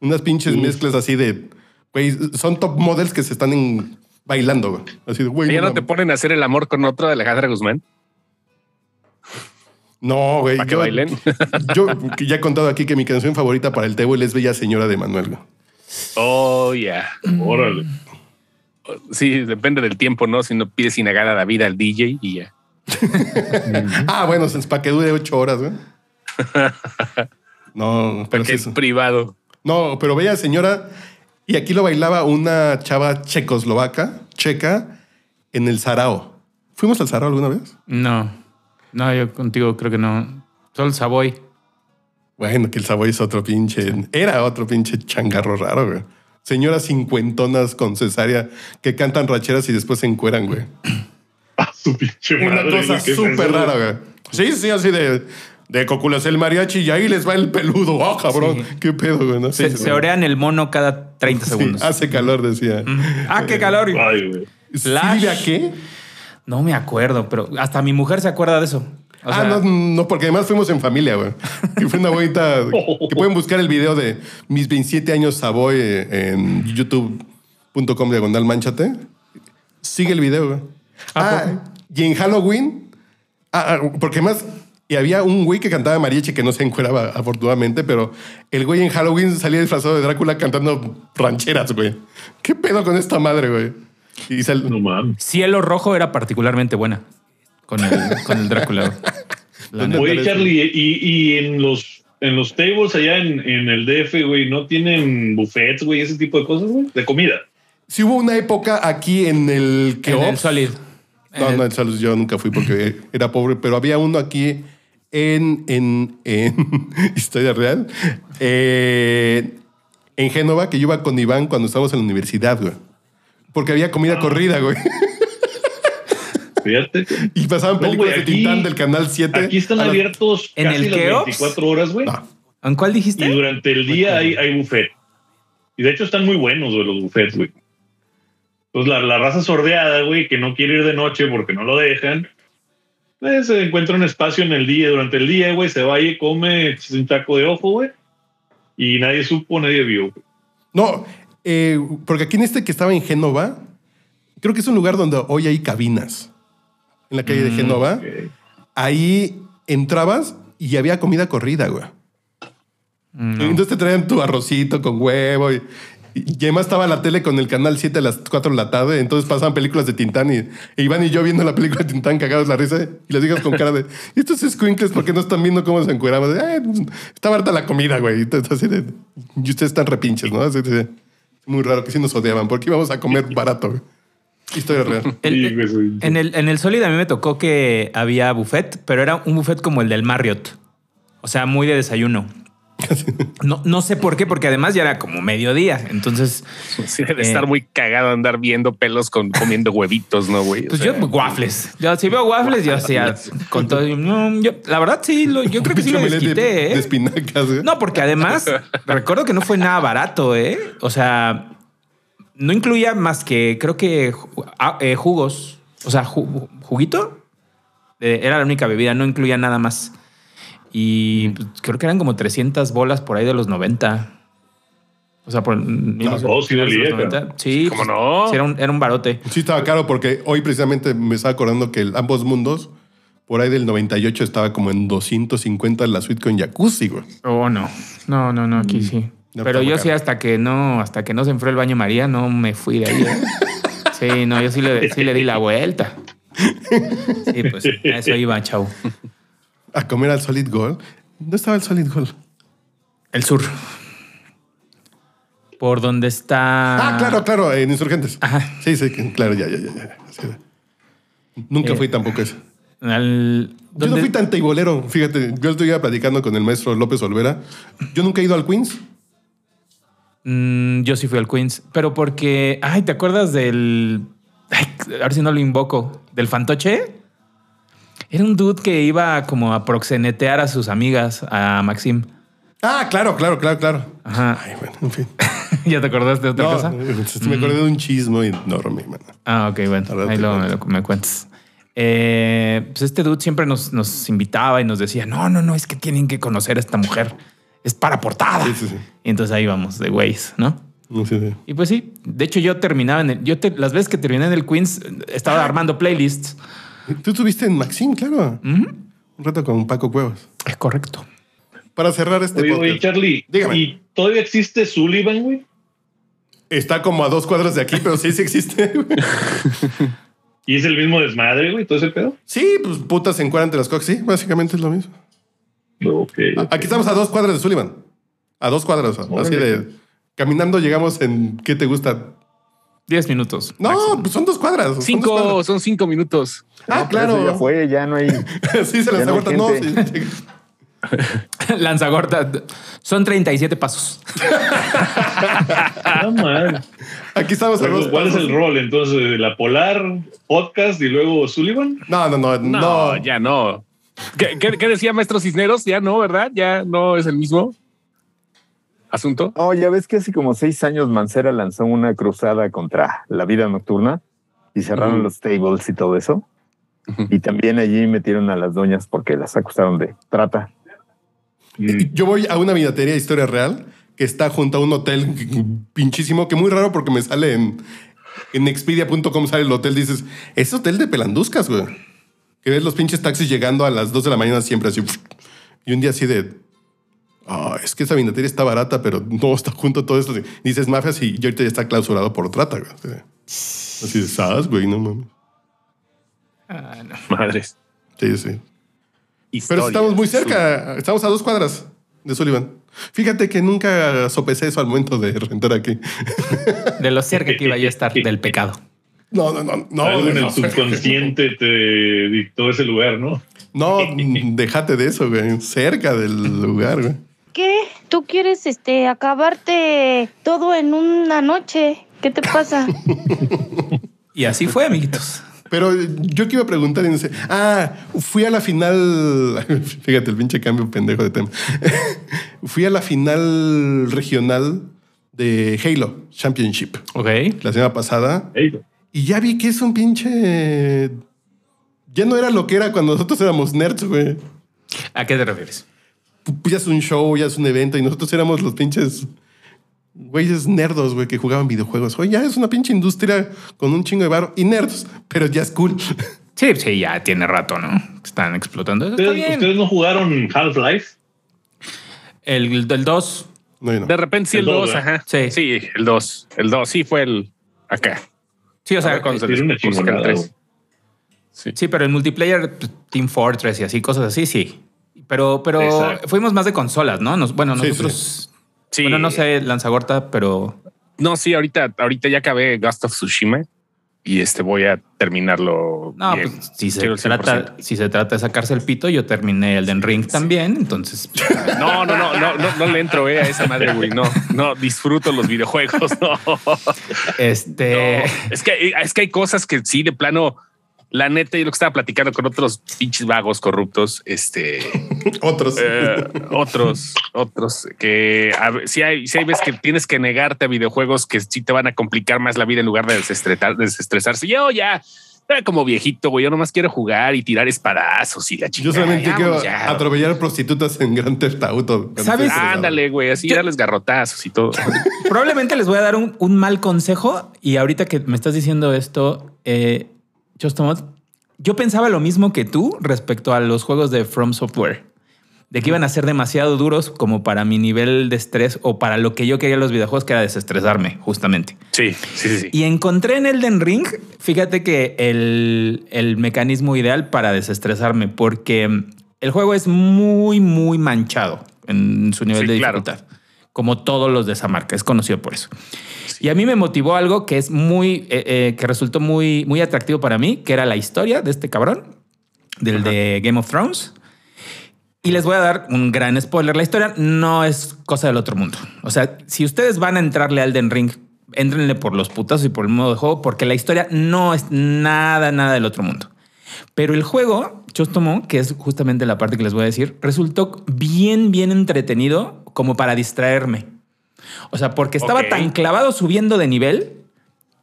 Speaker 2: Unas pinches mezclas así de. Güey, son top models que se están en- bailando, güey. Así de, güey.
Speaker 3: ¿Ya
Speaker 2: no
Speaker 3: no te ponen a hacer el amor con otro de Alejandra Guzmán?
Speaker 2: No, güey.
Speaker 3: ¿Para que
Speaker 2: yo-
Speaker 3: bailen?
Speaker 2: Yo ya he contado aquí que mi canción favorita para el table es Bella Señora de Manuel. güey.
Speaker 3: Oh, ya.
Speaker 5: Órale.
Speaker 3: Sí, depende del tiempo, ¿no? Si no pides inagada la vida al DJ y ya.
Speaker 2: Ah, bueno, es para que dure ocho horas, güey. No, pero sí
Speaker 3: es- privado.
Speaker 2: No, pero Bella Señora. Y aquí lo bailaba una chava checoslovaca, checa, en el Sarao. ¿Fuimos al Sarao alguna vez?
Speaker 4: No, no, yo contigo creo que no. Solo el Savoy.
Speaker 2: Bueno, que el Savoy es otro pinche. Era otro pinche changarro raro, güey. Señoras cincuentonas con cesárea que cantan racheras y después se encueran, güey.
Speaker 5: Ah, su pinche
Speaker 2: Una
Speaker 5: madre,
Speaker 2: cosa
Speaker 5: ¿qué es
Speaker 2: súper rara, güey. Sí, sí, así de, de coculas el mariachi y ahí les va el peludo. ¡Ah, cabrón! ¿Qué pedo, güey? ¿no?
Speaker 4: Se,
Speaker 2: Sí,
Speaker 4: se
Speaker 2: sí,
Speaker 4: orean el mono cada 30
Speaker 2: sí,
Speaker 4: segundos.
Speaker 2: hace calor, decía.
Speaker 4: Ah, qué calor.
Speaker 5: Ay, güey.
Speaker 2: ¿Sí
Speaker 4: Flash.
Speaker 2: vive a qué?
Speaker 4: No me acuerdo, pero hasta mi mujer se acuerda de eso. O
Speaker 2: ah,
Speaker 4: sea,
Speaker 2: no, no, porque además fuimos en familia, güey. Y fue una bonita... que pueden buscar el video de mis 27 años Savoy eh, en youtube.com diagonal manchate. Sigue el video, güey.
Speaker 4: ¿A
Speaker 2: Ah, y en Halloween... Ah, ah, porque además Y había un güey que cantaba mariachi que no se encueraba, afortunadamente, pero el güey en Halloween salía disfrazado de Drácula cantando rancheras, güey. ¿Qué pedo con esta madre, güey? Y sal-
Speaker 5: No.
Speaker 4: Cielo Rojo era particularmente buena con el, con el Drácula. La
Speaker 2: ¿Dónde
Speaker 4: neta.
Speaker 5: Oye? Charlie, y, y en los en los tables allá en, en el DF, güey, ¿no tienen buffets, güey, ese tipo de cosas, güey? De comida.
Speaker 2: Sí hubo una época aquí en el que
Speaker 4: En el Solid.
Speaker 2: No, no, en Salud yo nunca fui porque era pobre, pero había uno aquí en, en, en Historia Real, eh, en Génova, que yo iba con Iván cuando estábamos en la universidad, güey. Porque había comida corrida, güey.
Speaker 5: Fíjate.
Speaker 2: Y pasaban
Speaker 5: No,
Speaker 2: películas
Speaker 5: güey,
Speaker 2: de
Speaker 5: aquí-
Speaker 2: Tintán del Canal 7.
Speaker 5: Aquí están abiertos
Speaker 4: ¿En
Speaker 5: casi
Speaker 4: el
Speaker 5: las
Speaker 4: Keops?
Speaker 5: 24 horas, güey.
Speaker 2: No.
Speaker 4: ¿En cuál dijiste?
Speaker 5: Y durante el día hay, hay buffet. Y de hecho están muy buenos, güey, los buffets, güey. Pues la, la raza sordeada, güey, que no quiere ir de noche porque no lo dejan, pues se encuentra un espacio en el día, durante el día, güey, se va y come un taco de ojo, güey. Y nadie supo, nadie vio.
Speaker 2: No, eh, porque aquí en este que estaba en Génova, creo que es un lugar donde hoy hay cabinas. En la calle de Génova.
Speaker 5: Ok.
Speaker 2: Ahí entrabas y había comida corrida, güey. Entonces te traían tu arrocito con huevo y, y además estaba la tele con el canal 7 a las 4 de la tarde. Entonces pasaban películas de Tintán y, e Iván y yo viendo la película de Tintán cagados la risa y les digas con cara de "¿Y estos squinkles porque no están viendo cómo se encueraban. De, "Ay, pues, está harta la comida, güey. Así y ustedes están repinches, ¿no? Así de- muy raro que sí nos odiaban porque íbamos a comer barato. güey. Historia real.
Speaker 4: El-
Speaker 5: Sí, güey, sí.
Speaker 4: en, el, en el Solid a mí me tocó que había buffet, pero era un buffet como el del Marriott. O sea, muy de desayuno. No, no sé por qué, porque además ya era como mediodía. Entonces,
Speaker 3: Sí, debe
Speaker 4: Eh.
Speaker 3: estar muy cagado andar viendo pelos con comiendo huevitos, ¿no, güey? O
Speaker 4: pues
Speaker 3: sea,
Speaker 4: yo waffles. Yo si veo waffles, yo hacía con todo. no, yo- la verdad, sí, lo- yo creo que sí lo
Speaker 2: de,
Speaker 4: desquité,
Speaker 2: de
Speaker 4: ¿eh?
Speaker 2: espinacas, güey.
Speaker 4: No, porque además recuerdo que no fue nada barato, ¿eh? O sea, no incluía más que creo que ah, eh, jugos, o sea, ju- juguito. Eh, era la única bebida, no incluía nada más. Y pues, creo que eran como 300 bolas por ahí de los 90. O sea, por
Speaker 5: sí
Speaker 4: de los
Speaker 5: valía,
Speaker 4: 90. Sí,
Speaker 3: ¿Cómo no?
Speaker 4: sí, era, un, era un barote.
Speaker 2: Sí, estaba caro porque hoy precisamente me estaba acordando que el ambos mundos, por ahí del 98, estaba como en 250 la suite con jacuzzi, güey.
Speaker 4: Oh, no. No, no, no, aquí sí.
Speaker 2: No,
Speaker 4: Pero yo sí, hasta que no, hasta que no se enfrió el baño María, no me fui de ahí. ¿eh? Sí, no, yo sí le, sí le di la vuelta. Sí, pues a eso iba, chau.
Speaker 2: A comer al Solid Gold. ¿Dónde estaba el Solid Gold?
Speaker 4: El sur. Por donde está.
Speaker 2: Ah, claro, claro, en Insurgentes.
Speaker 4: Ajá.
Speaker 2: Sí, sí, claro, ya, ya, ya. ya. Sí. Nunca
Speaker 4: Eh,
Speaker 2: fui tampoco eso.
Speaker 4: Al,
Speaker 2: Yo no
Speaker 4: ¿dónde-
Speaker 2: fui tan teibolero. Fíjate, yo estoy platicando con el maestro López Olvera. Yo nunca he ido al Queens.
Speaker 4: Mm, yo sí fui al Queens, pero porque. Ay, ¿te acuerdas del. Ay, a ver si no lo invoco. ¿Del fantoche? Era un dude que iba como a proxenetear a sus amigas, a Maxim.
Speaker 2: Ah, claro, claro, claro, claro.
Speaker 4: Ajá.
Speaker 2: Ay, bueno, en fin.
Speaker 4: ¿Ya te acordaste de otra
Speaker 2: No,
Speaker 4: cosa?
Speaker 2: me acordé de un chismo enorme, man.
Speaker 4: Ah, ok, bueno.
Speaker 2: Ahora
Speaker 4: Ahí lo, me cuentas. Eh, pues este dude siempre nos, nos invitaba y nos decía, no, no, no, es que tienen que conocer a esta mujer. Es para portada.
Speaker 2: Sí, sí, sí.
Speaker 4: Y entonces ahí vamos, de güeyes, ¿no?
Speaker 2: No sé. sí.
Speaker 4: Y pues sí, de hecho yo terminaba en el, yo te- las veces que terminé en el Queens estaba armando playlists.
Speaker 2: Tú estuviste en Maxim, claro. Un rato con Paco Cuevas.
Speaker 4: Es correcto.
Speaker 2: Para cerrar este
Speaker 5: Oye,
Speaker 2: podcast.
Speaker 5: oye, Charlie,
Speaker 2: Dígame.
Speaker 5: ¿y todavía existe Sullivan, güey?
Speaker 2: Está como a dos cuadras de aquí, pero sí, sí existe.
Speaker 5: ¿Y es el mismo desmadre, güey? ¿Todo ese pedo?
Speaker 2: Sí, pues putas en entre las cocas. Sí, básicamente es lo mismo.
Speaker 5: Ok.
Speaker 2: Aquí estamos a dos cuadras de Sullivan. A dos cuadras. Así de. Caminando llegamos en. ¿Qué te gusta?
Speaker 4: Diez minutos.
Speaker 2: No, pues son dos cuadras. son
Speaker 3: Cinco,
Speaker 2: cuadras.
Speaker 3: son cinco minutos.
Speaker 2: Ah,
Speaker 8: No,
Speaker 2: claro.
Speaker 8: Ya fue, ya no hay.
Speaker 2: sí, se las
Speaker 8: no
Speaker 2: aguantan. No, sí.
Speaker 4: Lanzagorta. Son 37 pasos.
Speaker 5: Ah, man.
Speaker 2: Aquí estamos a dos
Speaker 5: Pero, ¿Cuál es el rol? Entonces, la Polar, podcast y luego Sullivan.
Speaker 2: No, no, no,
Speaker 3: No,
Speaker 2: no.
Speaker 3: ya no. ¿Qué, qué, qué decía Maestro Cisneros? Ya no, ¿verdad? Ya no es el mismo asunto.
Speaker 8: Oh, ya ves que hace como seis años Mancera lanzó una cruzada contra la vida nocturna y cerraron los tables y todo eso. Y también allí metieron a las doñas porque las acusaron de trata.
Speaker 2: Yo voy a una vinatería historia real que está junto a un hotel pinchísimo, que muy raro porque me sale en, en expedia.com sale el hotel. Dices, es hotel de pelanduscas, güey. Que ves los pinches taxis llegando a las 2 de la mañana siempre así. Y un día así de. "Ah, es que esa vinatería está barata, pero no está junto a todo esto. Dices mafias y ya ahorita ya está clausurado por trata. güey. Así de- sas, güey, no mames.
Speaker 4: Ah, no.
Speaker 3: Madres.
Speaker 2: Sí, sí. Pero estamos muy cerca. Estamos a dos cuadras de Sullivan. Fíjate que nunca sopesé eso al momento de rentar aquí.
Speaker 4: De lo cerca que iba yo a estar del pecado.
Speaker 2: No, no, no, no.
Speaker 5: Algo en
Speaker 2: no,
Speaker 5: el subconsciente te dictó ese lugar, ¿no?
Speaker 2: No, déjate de eso, güey. Cerca del lugar, güey.
Speaker 1: ¿Qué? ¿Tú quieres este acabarte todo en una noche? ¿Qué te pasa?
Speaker 4: Y así fue, amiguitos.
Speaker 2: Pero yo que iba a preguntar, y no sé, ah, fui a la final, fíjate el pinche cambio pendejo de tema. fui a la final regional de Halo Championship
Speaker 4: Ok.
Speaker 2: la semana pasada
Speaker 5: Ey,
Speaker 2: y ya vi que es un pinche... Ya no era lo que era cuando nosotros éramos nerds, güey.
Speaker 4: ¿A qué te refieres?
Speaker 2: Pues ya es un show, ya es un evento y nosotros éramos los pinches güeyes nerdos, güey, que jugaban videojuegos. Oye, ya es una pinche industria con un chingo de barro y nerds, pero ya es cool.
Speaker 4: Sí, sí, ya tiene rato, ¿no? Están explotando. Eso
Speaker 5: ¿Ustedes,
Speaker 4: bien.
Speaker 5: ustedes no jugaron Half-Life?
Speaker 4: El del 2.
Speaker 2: No, yo no.
Speaker 3: De repente sí el
Speaker 5: El dos,
Speaker 3: 2,
Speaker 5: ¿verdad?
Speaker 3: ajá.
Speaker 4: Sí.
Speaker 3: Sí, el 2. El 2 sí fue el acá.
Speaker 4: Sí, o sea,
Speaker 3: ver cuándo se
Speaker 5: Tiene una
Speaker 3: les puso el
Speaker 5: chingonada,
Speaker 3: 3.
Speaker 5: güey.
Speaker 3: Sí.
Speaker 4: sí, pero en multiplayer, Team Fortress y así, cosas así, sí. Pero, pero
Speaker 5: Exacto.
Speaker 4: fuimos más de consolas, ¿no? Nos- bueno,
Speaker 2: Sí,
Speaker 4: nosotros.
Speaker 3: Sí.
Speaker 4: Bueno, no sé, Lanzagorta, pero.
Speaker 3: No, sí, ahorita, ahorita ya acabé Ghost of Tsushima y este voy a terminarlo.
Speaker 4: No,
Speaker 3: bien.
Speaker 4: pues si se, trata,
Speaker 3: 100%.
Speaker 4: si se trata de sacarse el pito, yo terminé el Den Ring también, entonces.
Speaker 3: No, no, no, no, no, no le entro eh, a esa madre, güey. No, no, disfruto los videojuegos. No.
Speaker 4: Este.
Speaker 3: No, es que es que hay cosas que sí, de plano, la neta, yo lo que estaba platicando con otros pinches vagos corruptos, este,
Speaker 2: Otros.
Speaker 3: eh, otros, otros que sí hay, sí hay veces que tienes que negarte a videojuegos que sí te van a complicar más la vida en lugar de desestresar, desestresarse. Yo ya, como viejito, güey, yo nomás quiero jugar y tirar espadazos y la
Speaker 2: Yo
Speaker 3: chingada.
Speaker 2: solamente quiero
Speaker 3: ya.
Speaker 2: atropellar prostitutas en Gran Theft Auto.
Speaker 4: ¿Sabes?
Speaker 3: Ándale, güey, así
Speaker 4: Yo-
Speaker 3: darles garrotazos y todo.
Speaker 4: Probablemente les voy a dar un, un mal consejo y ahorita que me estás diciendo esto, eh, Chostomot, yo pensaba lo mismo que tú respecto a los juegos de From Software, de que iban a ser demasiado duros como para mi nivel de estrés o para lo que yo quería en los videojuegos, que era desestresarme, justamente.
Speaker 3: Sí, sí, sí.
Speaker 4: Y encontré en Elden Ring, fíjate que el, el mecanismo ideal para desestresarme, porque el juego es muy, muy manchado en su nivel
Speaker 3: Sí,
Speaker 4: de
Speaker 3: claro.
Speaker 4: Como todos los de esa marca, es conocido por eso. Y a mí me motivó algo que es muy, eh, eh, que resultó muy, muy atractivo para mí, que era la historia de este cabrón, del de Game of Thrones. Y les voy a dar un gran spoiler. La historia no es cosa del otro mundo. O sea, si ustedes van a entrarle al Den Ring, entrenle por los putazos y por el modo de juego, porque la historia no es nada, nada del otro mundo. Pero el juego, Chostomo, que es justamente la parte que les voy a decir, resultó bien, bien entretenido como para distraerme. O sea, porque estaba tan clavado subiendo de nivel,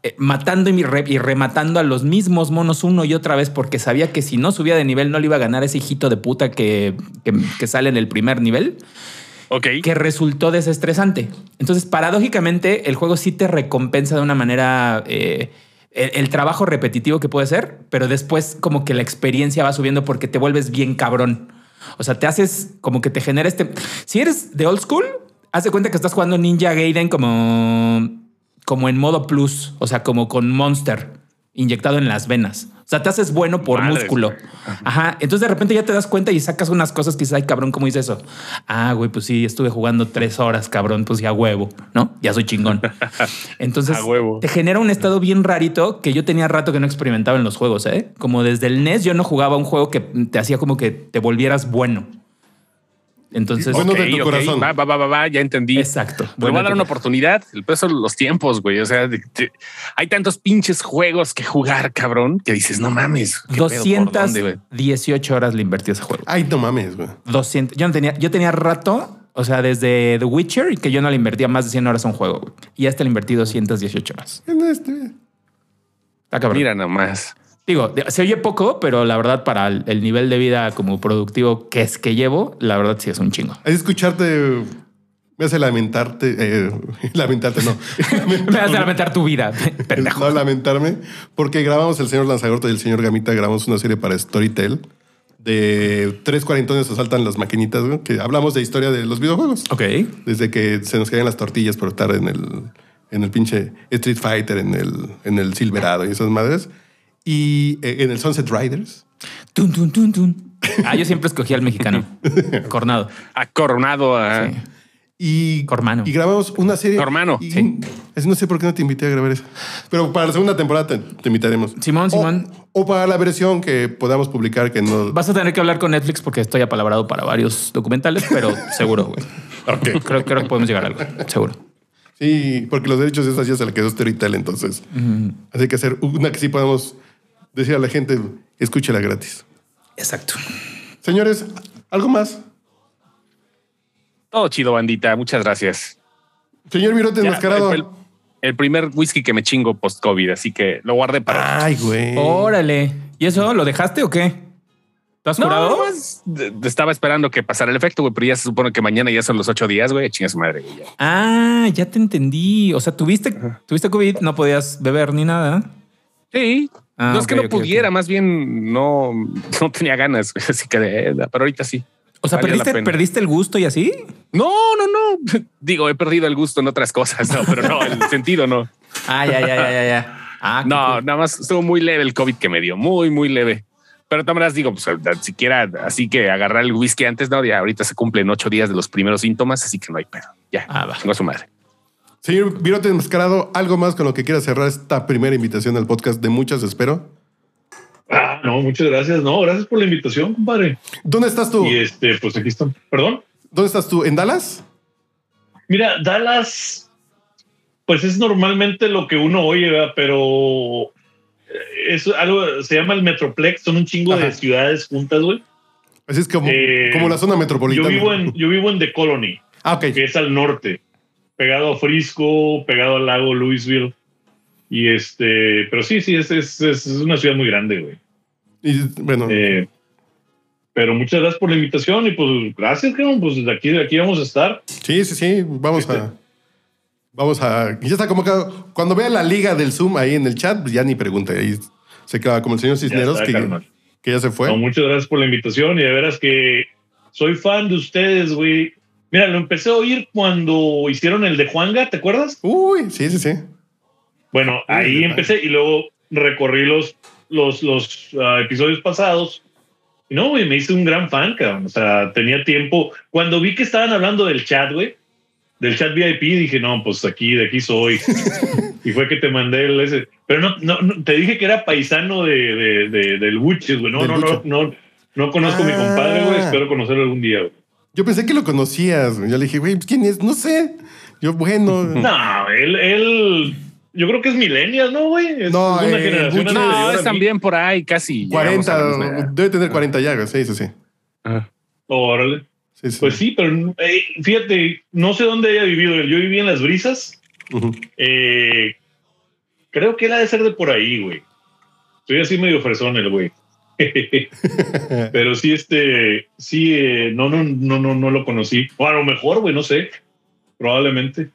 Speaker 4: eh, matando y, re- y rematando a los mismos monos uno y otra vez, porque sabía que si no subía de nivel no le iba a ganar ese hijito de puta que, que- que sale en el primer nivel,
Speaker 3: Ok.
Speaker 4: que resultó desestresante. Entonces, paradójicamente, el juego sí te recompensa de una manera eh, el, trabajo repetitivo que puede ser, pero después como que la experiencia va subiendo porque te vuelves bien cabrón. O sea, te haces como que te genera este... Si eres de old school, haz de cuenta que estás jugando Ninja Gaiden como, como en modo plus, o sea, como con Monster inyectado en las venas. O sea, te haces bueno por músculo. Ajá. Entonces de repente ya te das cuenta y sacas unas cosas que dices, ay, cabrón, ¿cómo hice eso? Ah, güey, pues sí, estuve jugando tres horas, cabrón, pues ya huevo, ¿no? Ya soy chingón. Entonces
Speaker 3: A huevo.
Speaker 4: te genera un estado bien rarito que yo tenía rato que no experimentaba en los juegos, ¿eh? Como desde el NES yo no jugaba un juego que te hacía como que te volvieras bueno. Entonces,
Speaker 2: Bueno, de tu corazón.
Speaker 3: Va, va, va, va, va, ya entendí.
Speaker 4: exacto.
Speaker 3: Le voy a
Speaker 4: Bueno,
Speaker 3: dar una oportunidad. El peso de los tiempos, güey. O sea, de- de- hay tantos pinches juegos que jugar, cabrón, que dices, no mames. ¿qué pedo? ¿Por dónde, güey?
Speaker 4: 218 horas le invertí a ese juego.
Speaker 2: Ay, no mames, güey.
Speaker 4: 200. Yo no tenía, yo tenía rato, o sea, desde The Witcher, y que yo no le invertía más de 100 horas a un juego. güey. Y hasta le invertí 218 horas.
Speaker 2: En este-
Speaker 4: Está cabrón.
Speaker 3: Mira nomás.
Speaker 4: Digo, se oye poco, pero la verdad, para el, el nivel de vida como productivo que es que llevo, la verdad sí es un chingo.
Speaker 2: Es escucharte Me hace lamentarte, eh, lamentarte, no.
Speaker 4: Me hace lamentar tu vida, pendejo.
Speaker 2: no lamentarme, porque grabamos el señor Lanzagorta y el señor Gamita, grabamos una serie para Storytel de tres cuarentones asaltan las maquinitas, que hablamos de historia de los videojuegos.
Speaker 4: Ok.
Speaker 2: Desde que se nos caían las tortillas por estar en el, en el pinche Street Fighter, en el, en el Silverado y esas madres. Y eh, en el Sunset Riders.
Speaker 4: Tun, tun, tun, tun. Ah, yo siempre escogía al mexicano. Cornado.
Speaker 3: Ha coronado a.
Speaker 4: Sí.
Speaker 2: Y,
Speaker 4: Cormano.
Speaker 2: y grabamos una serie.
Speaker 3: Tu hermano.
Speaker 2: Y-
Speaker 4: Sí.
Speaker 2: es- no sé por qué no te invité a grabar eso. Pero para la segunda temporada te, te invitaremos.
Speaker 4: Simón,
Speaker 2: O-
Speaker 4: Simón.
Speaker 2: O, para la versión que podamos publicar que no.
Speaker 4: Vas a tener que hablar con Netflix porque estoy apalabrado para varios documentales, pero seguro, güey. Creo, creo que podemos llegar a algo. Seguro.
Speaker 2: Sí, porque los derechos de esas ya se la quedó Storytel, entonces. Así que hacer una que sí podamos decir a la gente, escúchela gratis.
Speaker 4: Exacto.
Speaker 2: Señores, ¿algo más?
Speaker 3: Todo chido, bandita. Muchas gracias.
Speaker 2: Señor Virote enmascarado.
Speaker 3: el, el primer whisky que me chingo post-COVID, así que lo guardé para.
Speaker 2: Ay, güey.
Speaker 4: Órale. ¿Y eso lo dejaste o qué? ¿Te has
Speaker 3: No,
Speaker 4: curado?
Speaker 3: estaba esperando que pasara el efecto, güey, pero ya se supone que mañana ya son los ocho días, güey. Chinga su madre, güey.
Speaker 4: Ah, ya te entendí. O sea, tuviste, tuviste COVID, no podías beber ni nada.
Speaker 3: Sí.
Speaker 4: Ah,
Speaker 3: no es que no pudiera, más bien no, no tenía ganas, así que, pero ahorita sí.
Speaker 4: O sea, ¿perdiste. ¿perdiste el gusto y así?
Speaker 3: No, no, no. Digo, he perdido el gusto en otras cosas, no, pero no, el sentido no.
Speaker 4: Ah, ya, ya, ya, ya, ya. Ah,
Speaker 3: No,
Speaker 4: cool.
Speaker 3: nada más estuvo muy leve el COVID que me dio, muy, muy leve. Pero también digo, pues siquiera así que agarrar el whisky antes, no, ya ahorita se cumplen ocho días de los primeros síntomas, así que no hay pedo. Ya,
Speaker 4: Ah, va.
Speaker 3: tengo a su madre.
Speaker 2: Señor Virote enmascarado, ¿algo más con lo que quiera cerrar esta primera invitación al podcast de muchas, espero?
Speaker 5: Ah, no, muchas gracias. No, gracias por la invitación, compadre.
Speaker 2: ¿Dónde estás tú?
Speaker 5: Y este, pues aquí están. Perdón.
Speaker 2: ¿Dónde estás tú? ¿En Dallas?
Speaker 5: Mira, Dallas, pues es normalmente lo que uno oye, ¿verdad? pero eh, es algo, se llama el Metroplex, son un chingo
Speaker 2: Ajá.
Speaker 5: de ciudades juntas, güey.
Speaker 2: Así es como,
Speaker 5: Eh,
Speaker 2: como la zona
Speaker 5: Yo
Speaker 2: metropolitana.
Speaker 5: vivo en, yo vivo en The Colony,
Speaker 2: Ah, ok.
Speaker 5: que es al norte, pegado a Frisco, pegado al lago Louisville. Y este, pero sí, sí, es, es, es una ciudad muy grande, güey.
Speaker 2: Y, bueno,
Speaker 5: Eh, pero muchas gracias por la invitación y pues gracias, cabrón. Pues de aquí, de aquí vamos a estar.
Speaker 2: sí, sí, sí. Vamos a. Vamos a. Ya está como que cuando vea la liga del Zoom ahí en el chat, pues ya ni pregunte. Ahí se queda como el señor Cisneros,
Speaker 5: está,
Speaker 2: que, ya se fue.
Speaker 5: No, muchas gracias por la invitación y de veras que soy fan de ustedes, güey. Mira, lo empecé a oír cuando hicieron el de Juanga, ¿te acuerdas?
Speaker 2: Uy, sí, sí, sí.
Speaker 5: Bueno,
Speaker 2: Uy,
Speaker 5: ahí empecé y luego recorrí los, los, los ah, episodios pasados. Y no, güey, me hice un gran fan, cabrón. O sea, tenía tiempo. Cuando vi que estaban hablando del chat, güey, del chat VIP, dije, no, pues aquí, de aquí soy. y fue que te mandé el ese. Pero no, no, no, te dije que era paisano de, de, de- del Buches, güey. No, no, no, no, no conozco a mi
Speaker 2: Ah.
Speaker 5: compadre, güey. Espero conocerlo algún día, güey.
Speaker 2: Yo pensé que lo conocías. güey. Yo le dije, güey, pues, ¿quién es? No sé. Yo, bueno.
Speaker 5: No, él, él, yo creo que es millennial, ¿no, güey? Es,
Speaker 2: No,
Speaker 5: es una
Speaker 2: eh,
Speaker 5: generación
Speaker 3: No, es también por ahí casi. llegamos a la misma
Speaker 2: 40,
Speaker 3: edad.
Speaker 2: debe tener 40 llagas. Sí, sí, sí.
Speaker 3: Ajá.
Speaker 5: Órale.
Speaker 2: Sí, sí.
Speaker 5: Pues sí, pero eh, fíjate, no sé dónde haya vivido él. Yo viví en las brisas. Eh, creo que él ha de ser de por ahí, güey. Soy así medio fresón el güey. pero sí, este, sí, eh, no, no, no, no, no lo conocí. O a lo mejor, güey, no sé. Probablemente.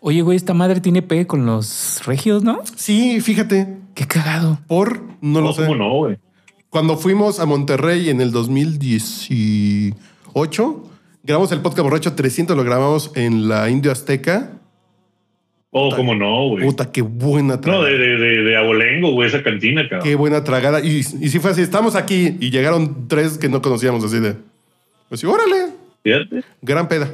Speaker 4: Oye, güey, esta madre tiene P con los regios, ¿no?
Speaker 2: Sí, fíjate.
Speaker 4: Qué cagado.
Speaker 2: Por, no lo
Speaker 5: No,
Speaker 2: sé.
Speaker 5: ¿Cómo no, güey?
Speaker 2: Cuando fuimos a Monterrey en el 2018, grabamos el podcast borracho 300, lo grabamos en la Indio Azteca.
Speaker 5: Oh, cómo no, güey.
Speaker 2: Puta, qué buena
Speaker 5: No,
Speaker 2: tragada.
Speaker 5: de, de, de, de Abolengo, güey, esa cantina, cabrón.
Speaker 2: Qué buena tragada. Y, y sí fue así, estamos aquí y llegaron tres que no conocíamos así de... Pues sí, órale,
Speaker 5: Fíjate.
Speaker 2: gran peda.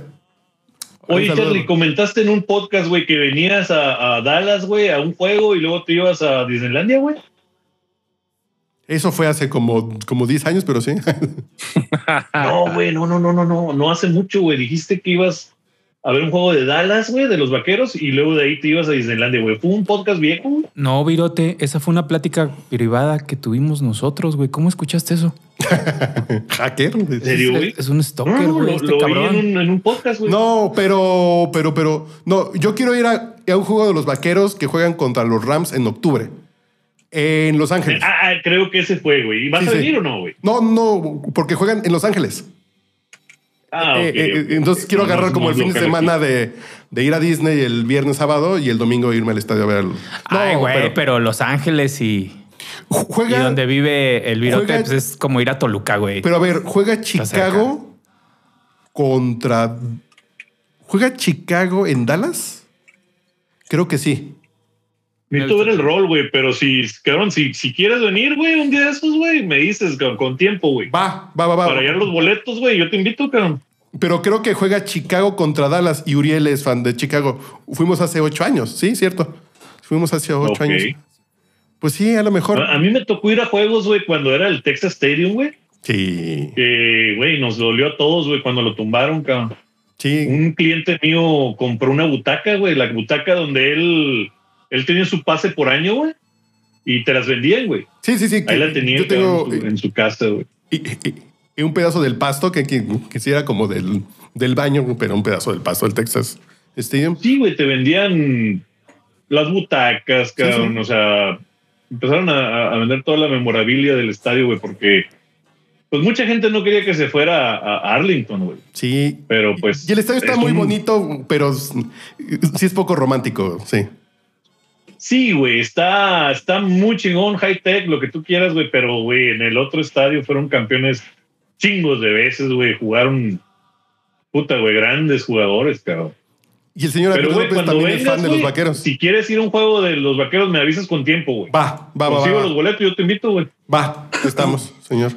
Speaker 5: Oye. Charlie, comentaste en un podcast, güey, que venías a, a Dallas, güey, a un juego y luego te ibas a Disneylandia, güey.
Speaker 2: Eso fue hace como, como 10 años, pero sí.
Speaker 5: No, güey, no, no, no, no, no, no hace mucho, güey. Dijiste que ibas a ver un juego de Dallas, güey, de los vaqueros, y luego de ahí te ibas a Disneylandia, güey. ¿Fue un podcast viejo, güey?
Speaker 4: No, Virote, esa fue una plática privada que tuvimos nosotros, güey. ¿Cómo escuchaste eso?
Speaker 2: Hacker.
Speaker 5: ¿En serio, güey?
Speaker 4: Es, es un
Speaker 5: No,
Speaker 4: stalker,
Speaker 5: no,
Speaker 4: güey,
Speaker 5: lo,
Speaker 4: este
Speaker 5: lo
Speaker 4: cabrón.
Speaker 5: en un, en un podcast, güey.
Speaker 2: No, pero, pero, pero, no, yo quiero ir a, a un juego de los vaqueros que juegan contra los Rams en octubre. En Los Ángeles.
Speaker 5: Ah, ah, creo que ese fue, güey. ¿Y vas
Speaker 2: Sí,
Speaker 5: a
Speaker 2: sí.
Speaker 5: venir o no, güey?
Speaker 2: No, no, porque juegan en Los Ángeles.
Speaker 5: Ah,
Speaker 2: Eh, eh,
Speaker 5: ok.
Speaker 2: entonces quiero
Speaker 5: No,
Speaker 2: agarrar como el fin de semana
Speaker 5: aquí.
Speaker 2: de, de ir a Disney el viernes sábado y el domingo irme al estadio a ver.
Speaker 4: Ay, güey, pero... Los Ángeles y, y
Speaker 2: juega.
Speaker 4: donde vive el virote
Speaker 2: juega-
Speaker 4: pues es como ir a Toluca, güey.
Speaker 2: Pero a ver, juega Chicago contra. ¿Juega Chicago en Dallas? Creo que sí.
Speaker 5: Necesito ver el rol, güey, pero si, cabrón, si, si quieres venir, güey, un día de esos, güey, me dices con tiempo, güey.
Speaker 2: Va, va, va, va.
Speaker 5: Para hallar los boletos, güey, yo te invito, cabrón.
Speaker 2: Pero creo que juega Chicago contra Dallas y Uriel es fan de Chicago. Fuimos hace ocho años, sí, cierto. Fuimos hace ocho
Speaker 5: Ok.
Speaker 2: años. Pues sí, a lo mejor.
Speaker 5: A, a mí me tocó ir a juegos, güey, cuando era el Texas Stadium, güey.
Speaker 2: Sí.
Speaker 5: Que, güey, nos dolió a todos, güey, cuando lo tumbaron, cabrón.
Speaker 2: Sí.
Speaker 5: Un cliente mío compró una butaca, güey, la butaca donde él, él tenía su pase por año, güey, y te las vendían, güey.
Speaker 2: Sí, sí, sí.
Speaker 5: Ahí la tenía
Speaker 2: Yo tengo
Speaker 5: en, su, en su casa, güey.
Speaker 2: y, y- y un pedazo del pasto que, que, que sí era como del, del baño, pero un pedazo del pasto del Texas Stadium.
Speaker 5: Sí, güey, te vendían las butacas, cabrón.
Speaker 2: sí.
Speaker 5: O sea, empezaron a, a vender toda la memorabilia del estadio, güey, porque pues mucha gente no quería que se fuera a, Arlington, güey.
Speaker 2: Sí.
Speaker 5: Pero pues.
Speaker 2: Y el estadio está
Speaker 5: es
Speaker 2: muy
Speaker 5: un-
Speaker 2: bonito, pero sí es poco romántico, sí.
Speaker 5: Sí, güey, está, está muy chingón, high tech, lo que tú quieras, güey, pero, güey, en el otro estadio fueron campeones chingos de veces, güey, jugaron, puta, güey, grandes jugadores, cabrón.
Speaker 2: Y el señor
Speaker 5: Pero, güey, cuando
Speaker 2: también es
Speaker 5: vengas,
Speaker 2: fan de los vaqueros.
Speaker 5: si quieres ir a un juego de los vaqueros, me avisas con tiempo, güey.
Speaker 2: Va, va, va,
Speaker 5: Consigo
Speaker 2: va.
Speaker 5: los boletos, yo te invito, güey.
Speaker 2: Va, estamos, señor.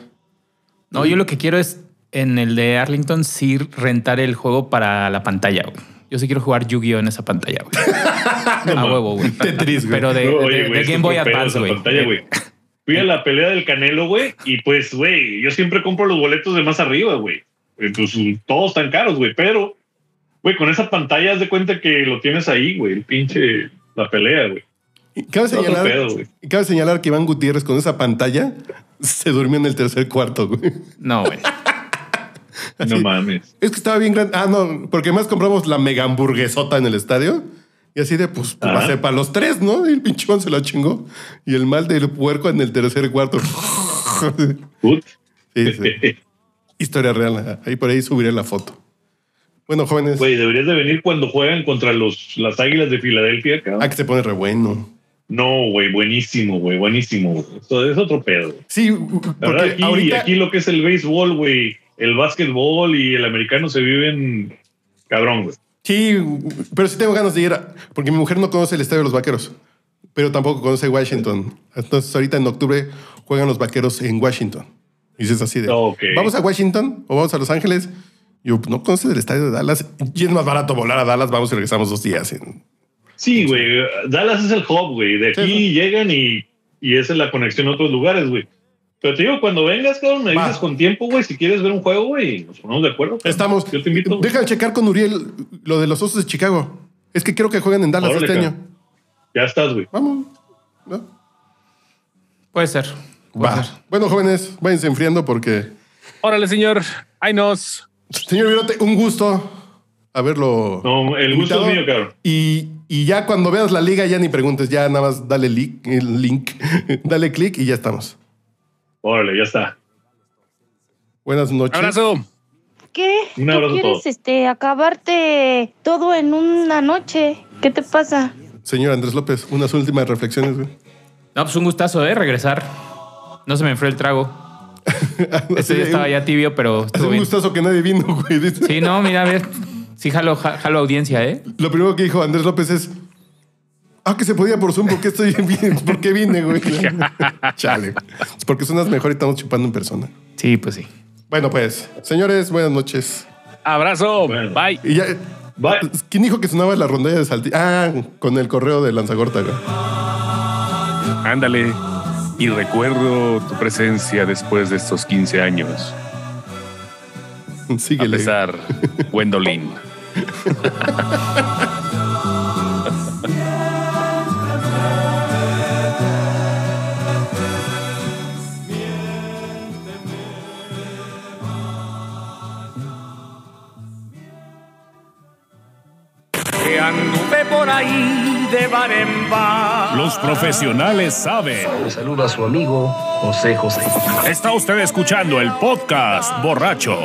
Speaker 4: No, yo lo que quiero es en el de Arlington sí rentar el juego para la pantalla, güey. Yo sí quiero jugar Yu-Gi-Oh en esa pantalla, güey. A huevo, güey.
Speaker 2: Tetris, güey.
Speaker 4: Pero de,
Speaker 5: No,
Speaker 4: de-
Speaker 5: oye,
Speaker 4: de
Speaker 5: güey, es
Speaker 4: Game Boy Advance, güey.
Speaker 5: pantalla, güey. Fui a la pelea del Canelo, güey, y pues, güey, yo siempre compro los boletos de más arriba, güey. Entonces, todos están caros, güey, pero, güey, con esa pantalla haz de cuenta que lo tienes ahí, güey, el pinche, la pelea, güey.
Speaker 2: Cabe señalar,
Speaker 5: pedo, güey.
Speaker 2: y cabe señalar que Iván Gutiérrez con esa pantalla se durmió en el tercer cuarto, güey.
Speaker 4: No, güey.
Speaker 5: No mames.
Speaker 2: Es que estaba bien grande. Ah, no, porque además compramos la mega hamburguesota en el estadio. Y así de, pues, va a
Speaker 5: Ajá.
Speaker 2: ser para los tres, ¿no? Y el pinchón se lo chingó. Y el mal del puerco en el tercer cuarto. Sí, sí. Historia real. Ahí por ahí subiré la foto. Bueno, jóvenes.
Speaker 5: Güey, deberías de venir cuando juegan contra los, las águilas de Filadelfia, cabrón.
Speaker 2: Ah, que se pone re bueno.
Speaker 5: No, güey, buenísimo, güey, buenísimo. Esto es otro pedo. güey.
Speaker 2: Sí,
Speaker 5: La verdad, aquí,
Speaker 2: ahorita.
Speaker 5: aquí lo que es el béisbol, güey, el básquetbol y el americano se viven cabrón, güey.
Speaker 2: Sí, pero sí tengo ganas de ir. a- porque mi mujer no conoce el estadio de los vaqueros. Pero tampoco conoce Washington. Entonces, ahorita en octubre juegan los vaqueros en Washington. Y dices así de. ¿Vamos a Washington o vamos a Los Ángeles? Yo, no conoces el estadio de Dallas. Y es más barato volar a Dallas. Vamos y regresamos dos días. en-
Speaker 5: Sí, güey. Dallas es el hub, güey. De aquí
Speaker 2: Sí,
Speaker 5: llegan y, y esa es la conexión a otros lugares, güey. Pero te digo, cuando vengas, cabrón, me
Speaker 2: Va.
Speaker 5: dices con tiempo, güey, si quieres ver un juego, güey, nos ponemos de acuerdo. cabrón.
Speaker 2: Estamos.
Speaker 5: Yo te invito. güey.
Speaker 2: Déjame checar con Uriel lo de los osos de Chicago. Es que creo que juegan en Dallas
Speaker 5: Órale,
Speaker 2: este
Speaker 5: cabrón.
Speaker 2: año.
Speaker 5: Ya estás, güey.
Speaker 2: Vamos. ¿no?
Speaker 4: Puede ser. Puede
Speaker 2: Va.
Speaker 4: ser.
Speaker 2: Bueno, jóvenes, váyanse enfriando porque.
Speaker 3: Órale, señor. Ay, nos.
Speaker 2: Señor Virote, un gusto haberlo.
Speaker 5: No, el gusto
Speaker 2: invitado.
Speaker 5: es mío, cabrón.
Speaker 2: Y, y ya cuando veas la liga, ya ni preguntes, ya nada más dale link, el link, dale clic y ya estamos.
Speaker 5: Órale, ya está.
Speaker 2: Buenas noches.
Speaker 3: Abrazo.
Speaker 1: ¿Qué?
Speaker 5: Un
Speaker 1: ¿Tú
Speaker 5: abrazo
Speaker 1: quieres este acabarte todo en una noche? ¿Qué te pasa?
Speaker 2: Señor Andrés López, unas últimas reflexiones. güey.
Speaker 4: No, pues un gustazo, ¿eh? Regresar. No se me enfrió el trago. Este ya estaba ya tibio, pero estuvo
Speaker 2: un gustazo que nadie vino, güey.
Speaker 4: Sí, no, mira, a ver. Sí, jalo, ja- jalo audiencia, ¿eh?
Speaker 2: Lo primero que dijo Andrés López es. Ah, que se podía por Zoom, ¿por qué estoy bien? ¿Por qué vine, güey? Chale. Es porque sonas mejor y estamos chupando en persona.
Speaker 4: Sí, pues sí.
Speaker 2: Bueno, pues, señores, buenas noches.
Speaker 3: Abrazo.
Speaker 5: Bueno.
Speaker 3: Bye.
Speaker 2: Y ya.
Speaker 5: Bye.
Speaker 2: ¿Quién dijo que sonaba la rondalla de Saltillo? Ah, con el correo de Lanzagorta, güey.
Speaker 3: Ándale. Y recuerdo tu presencia después de estos 15 años. A
Speaker 2: Síguele.
Speaker 3: pesar, Gwendolyn.
Speaker 9: Por ahí de bar en bar.
Speaker 6: Los profesionales saben.
Speaker 10: Un saludo a su amigo José José.
Speaker 6: Está usted escuchando el podcast borracho.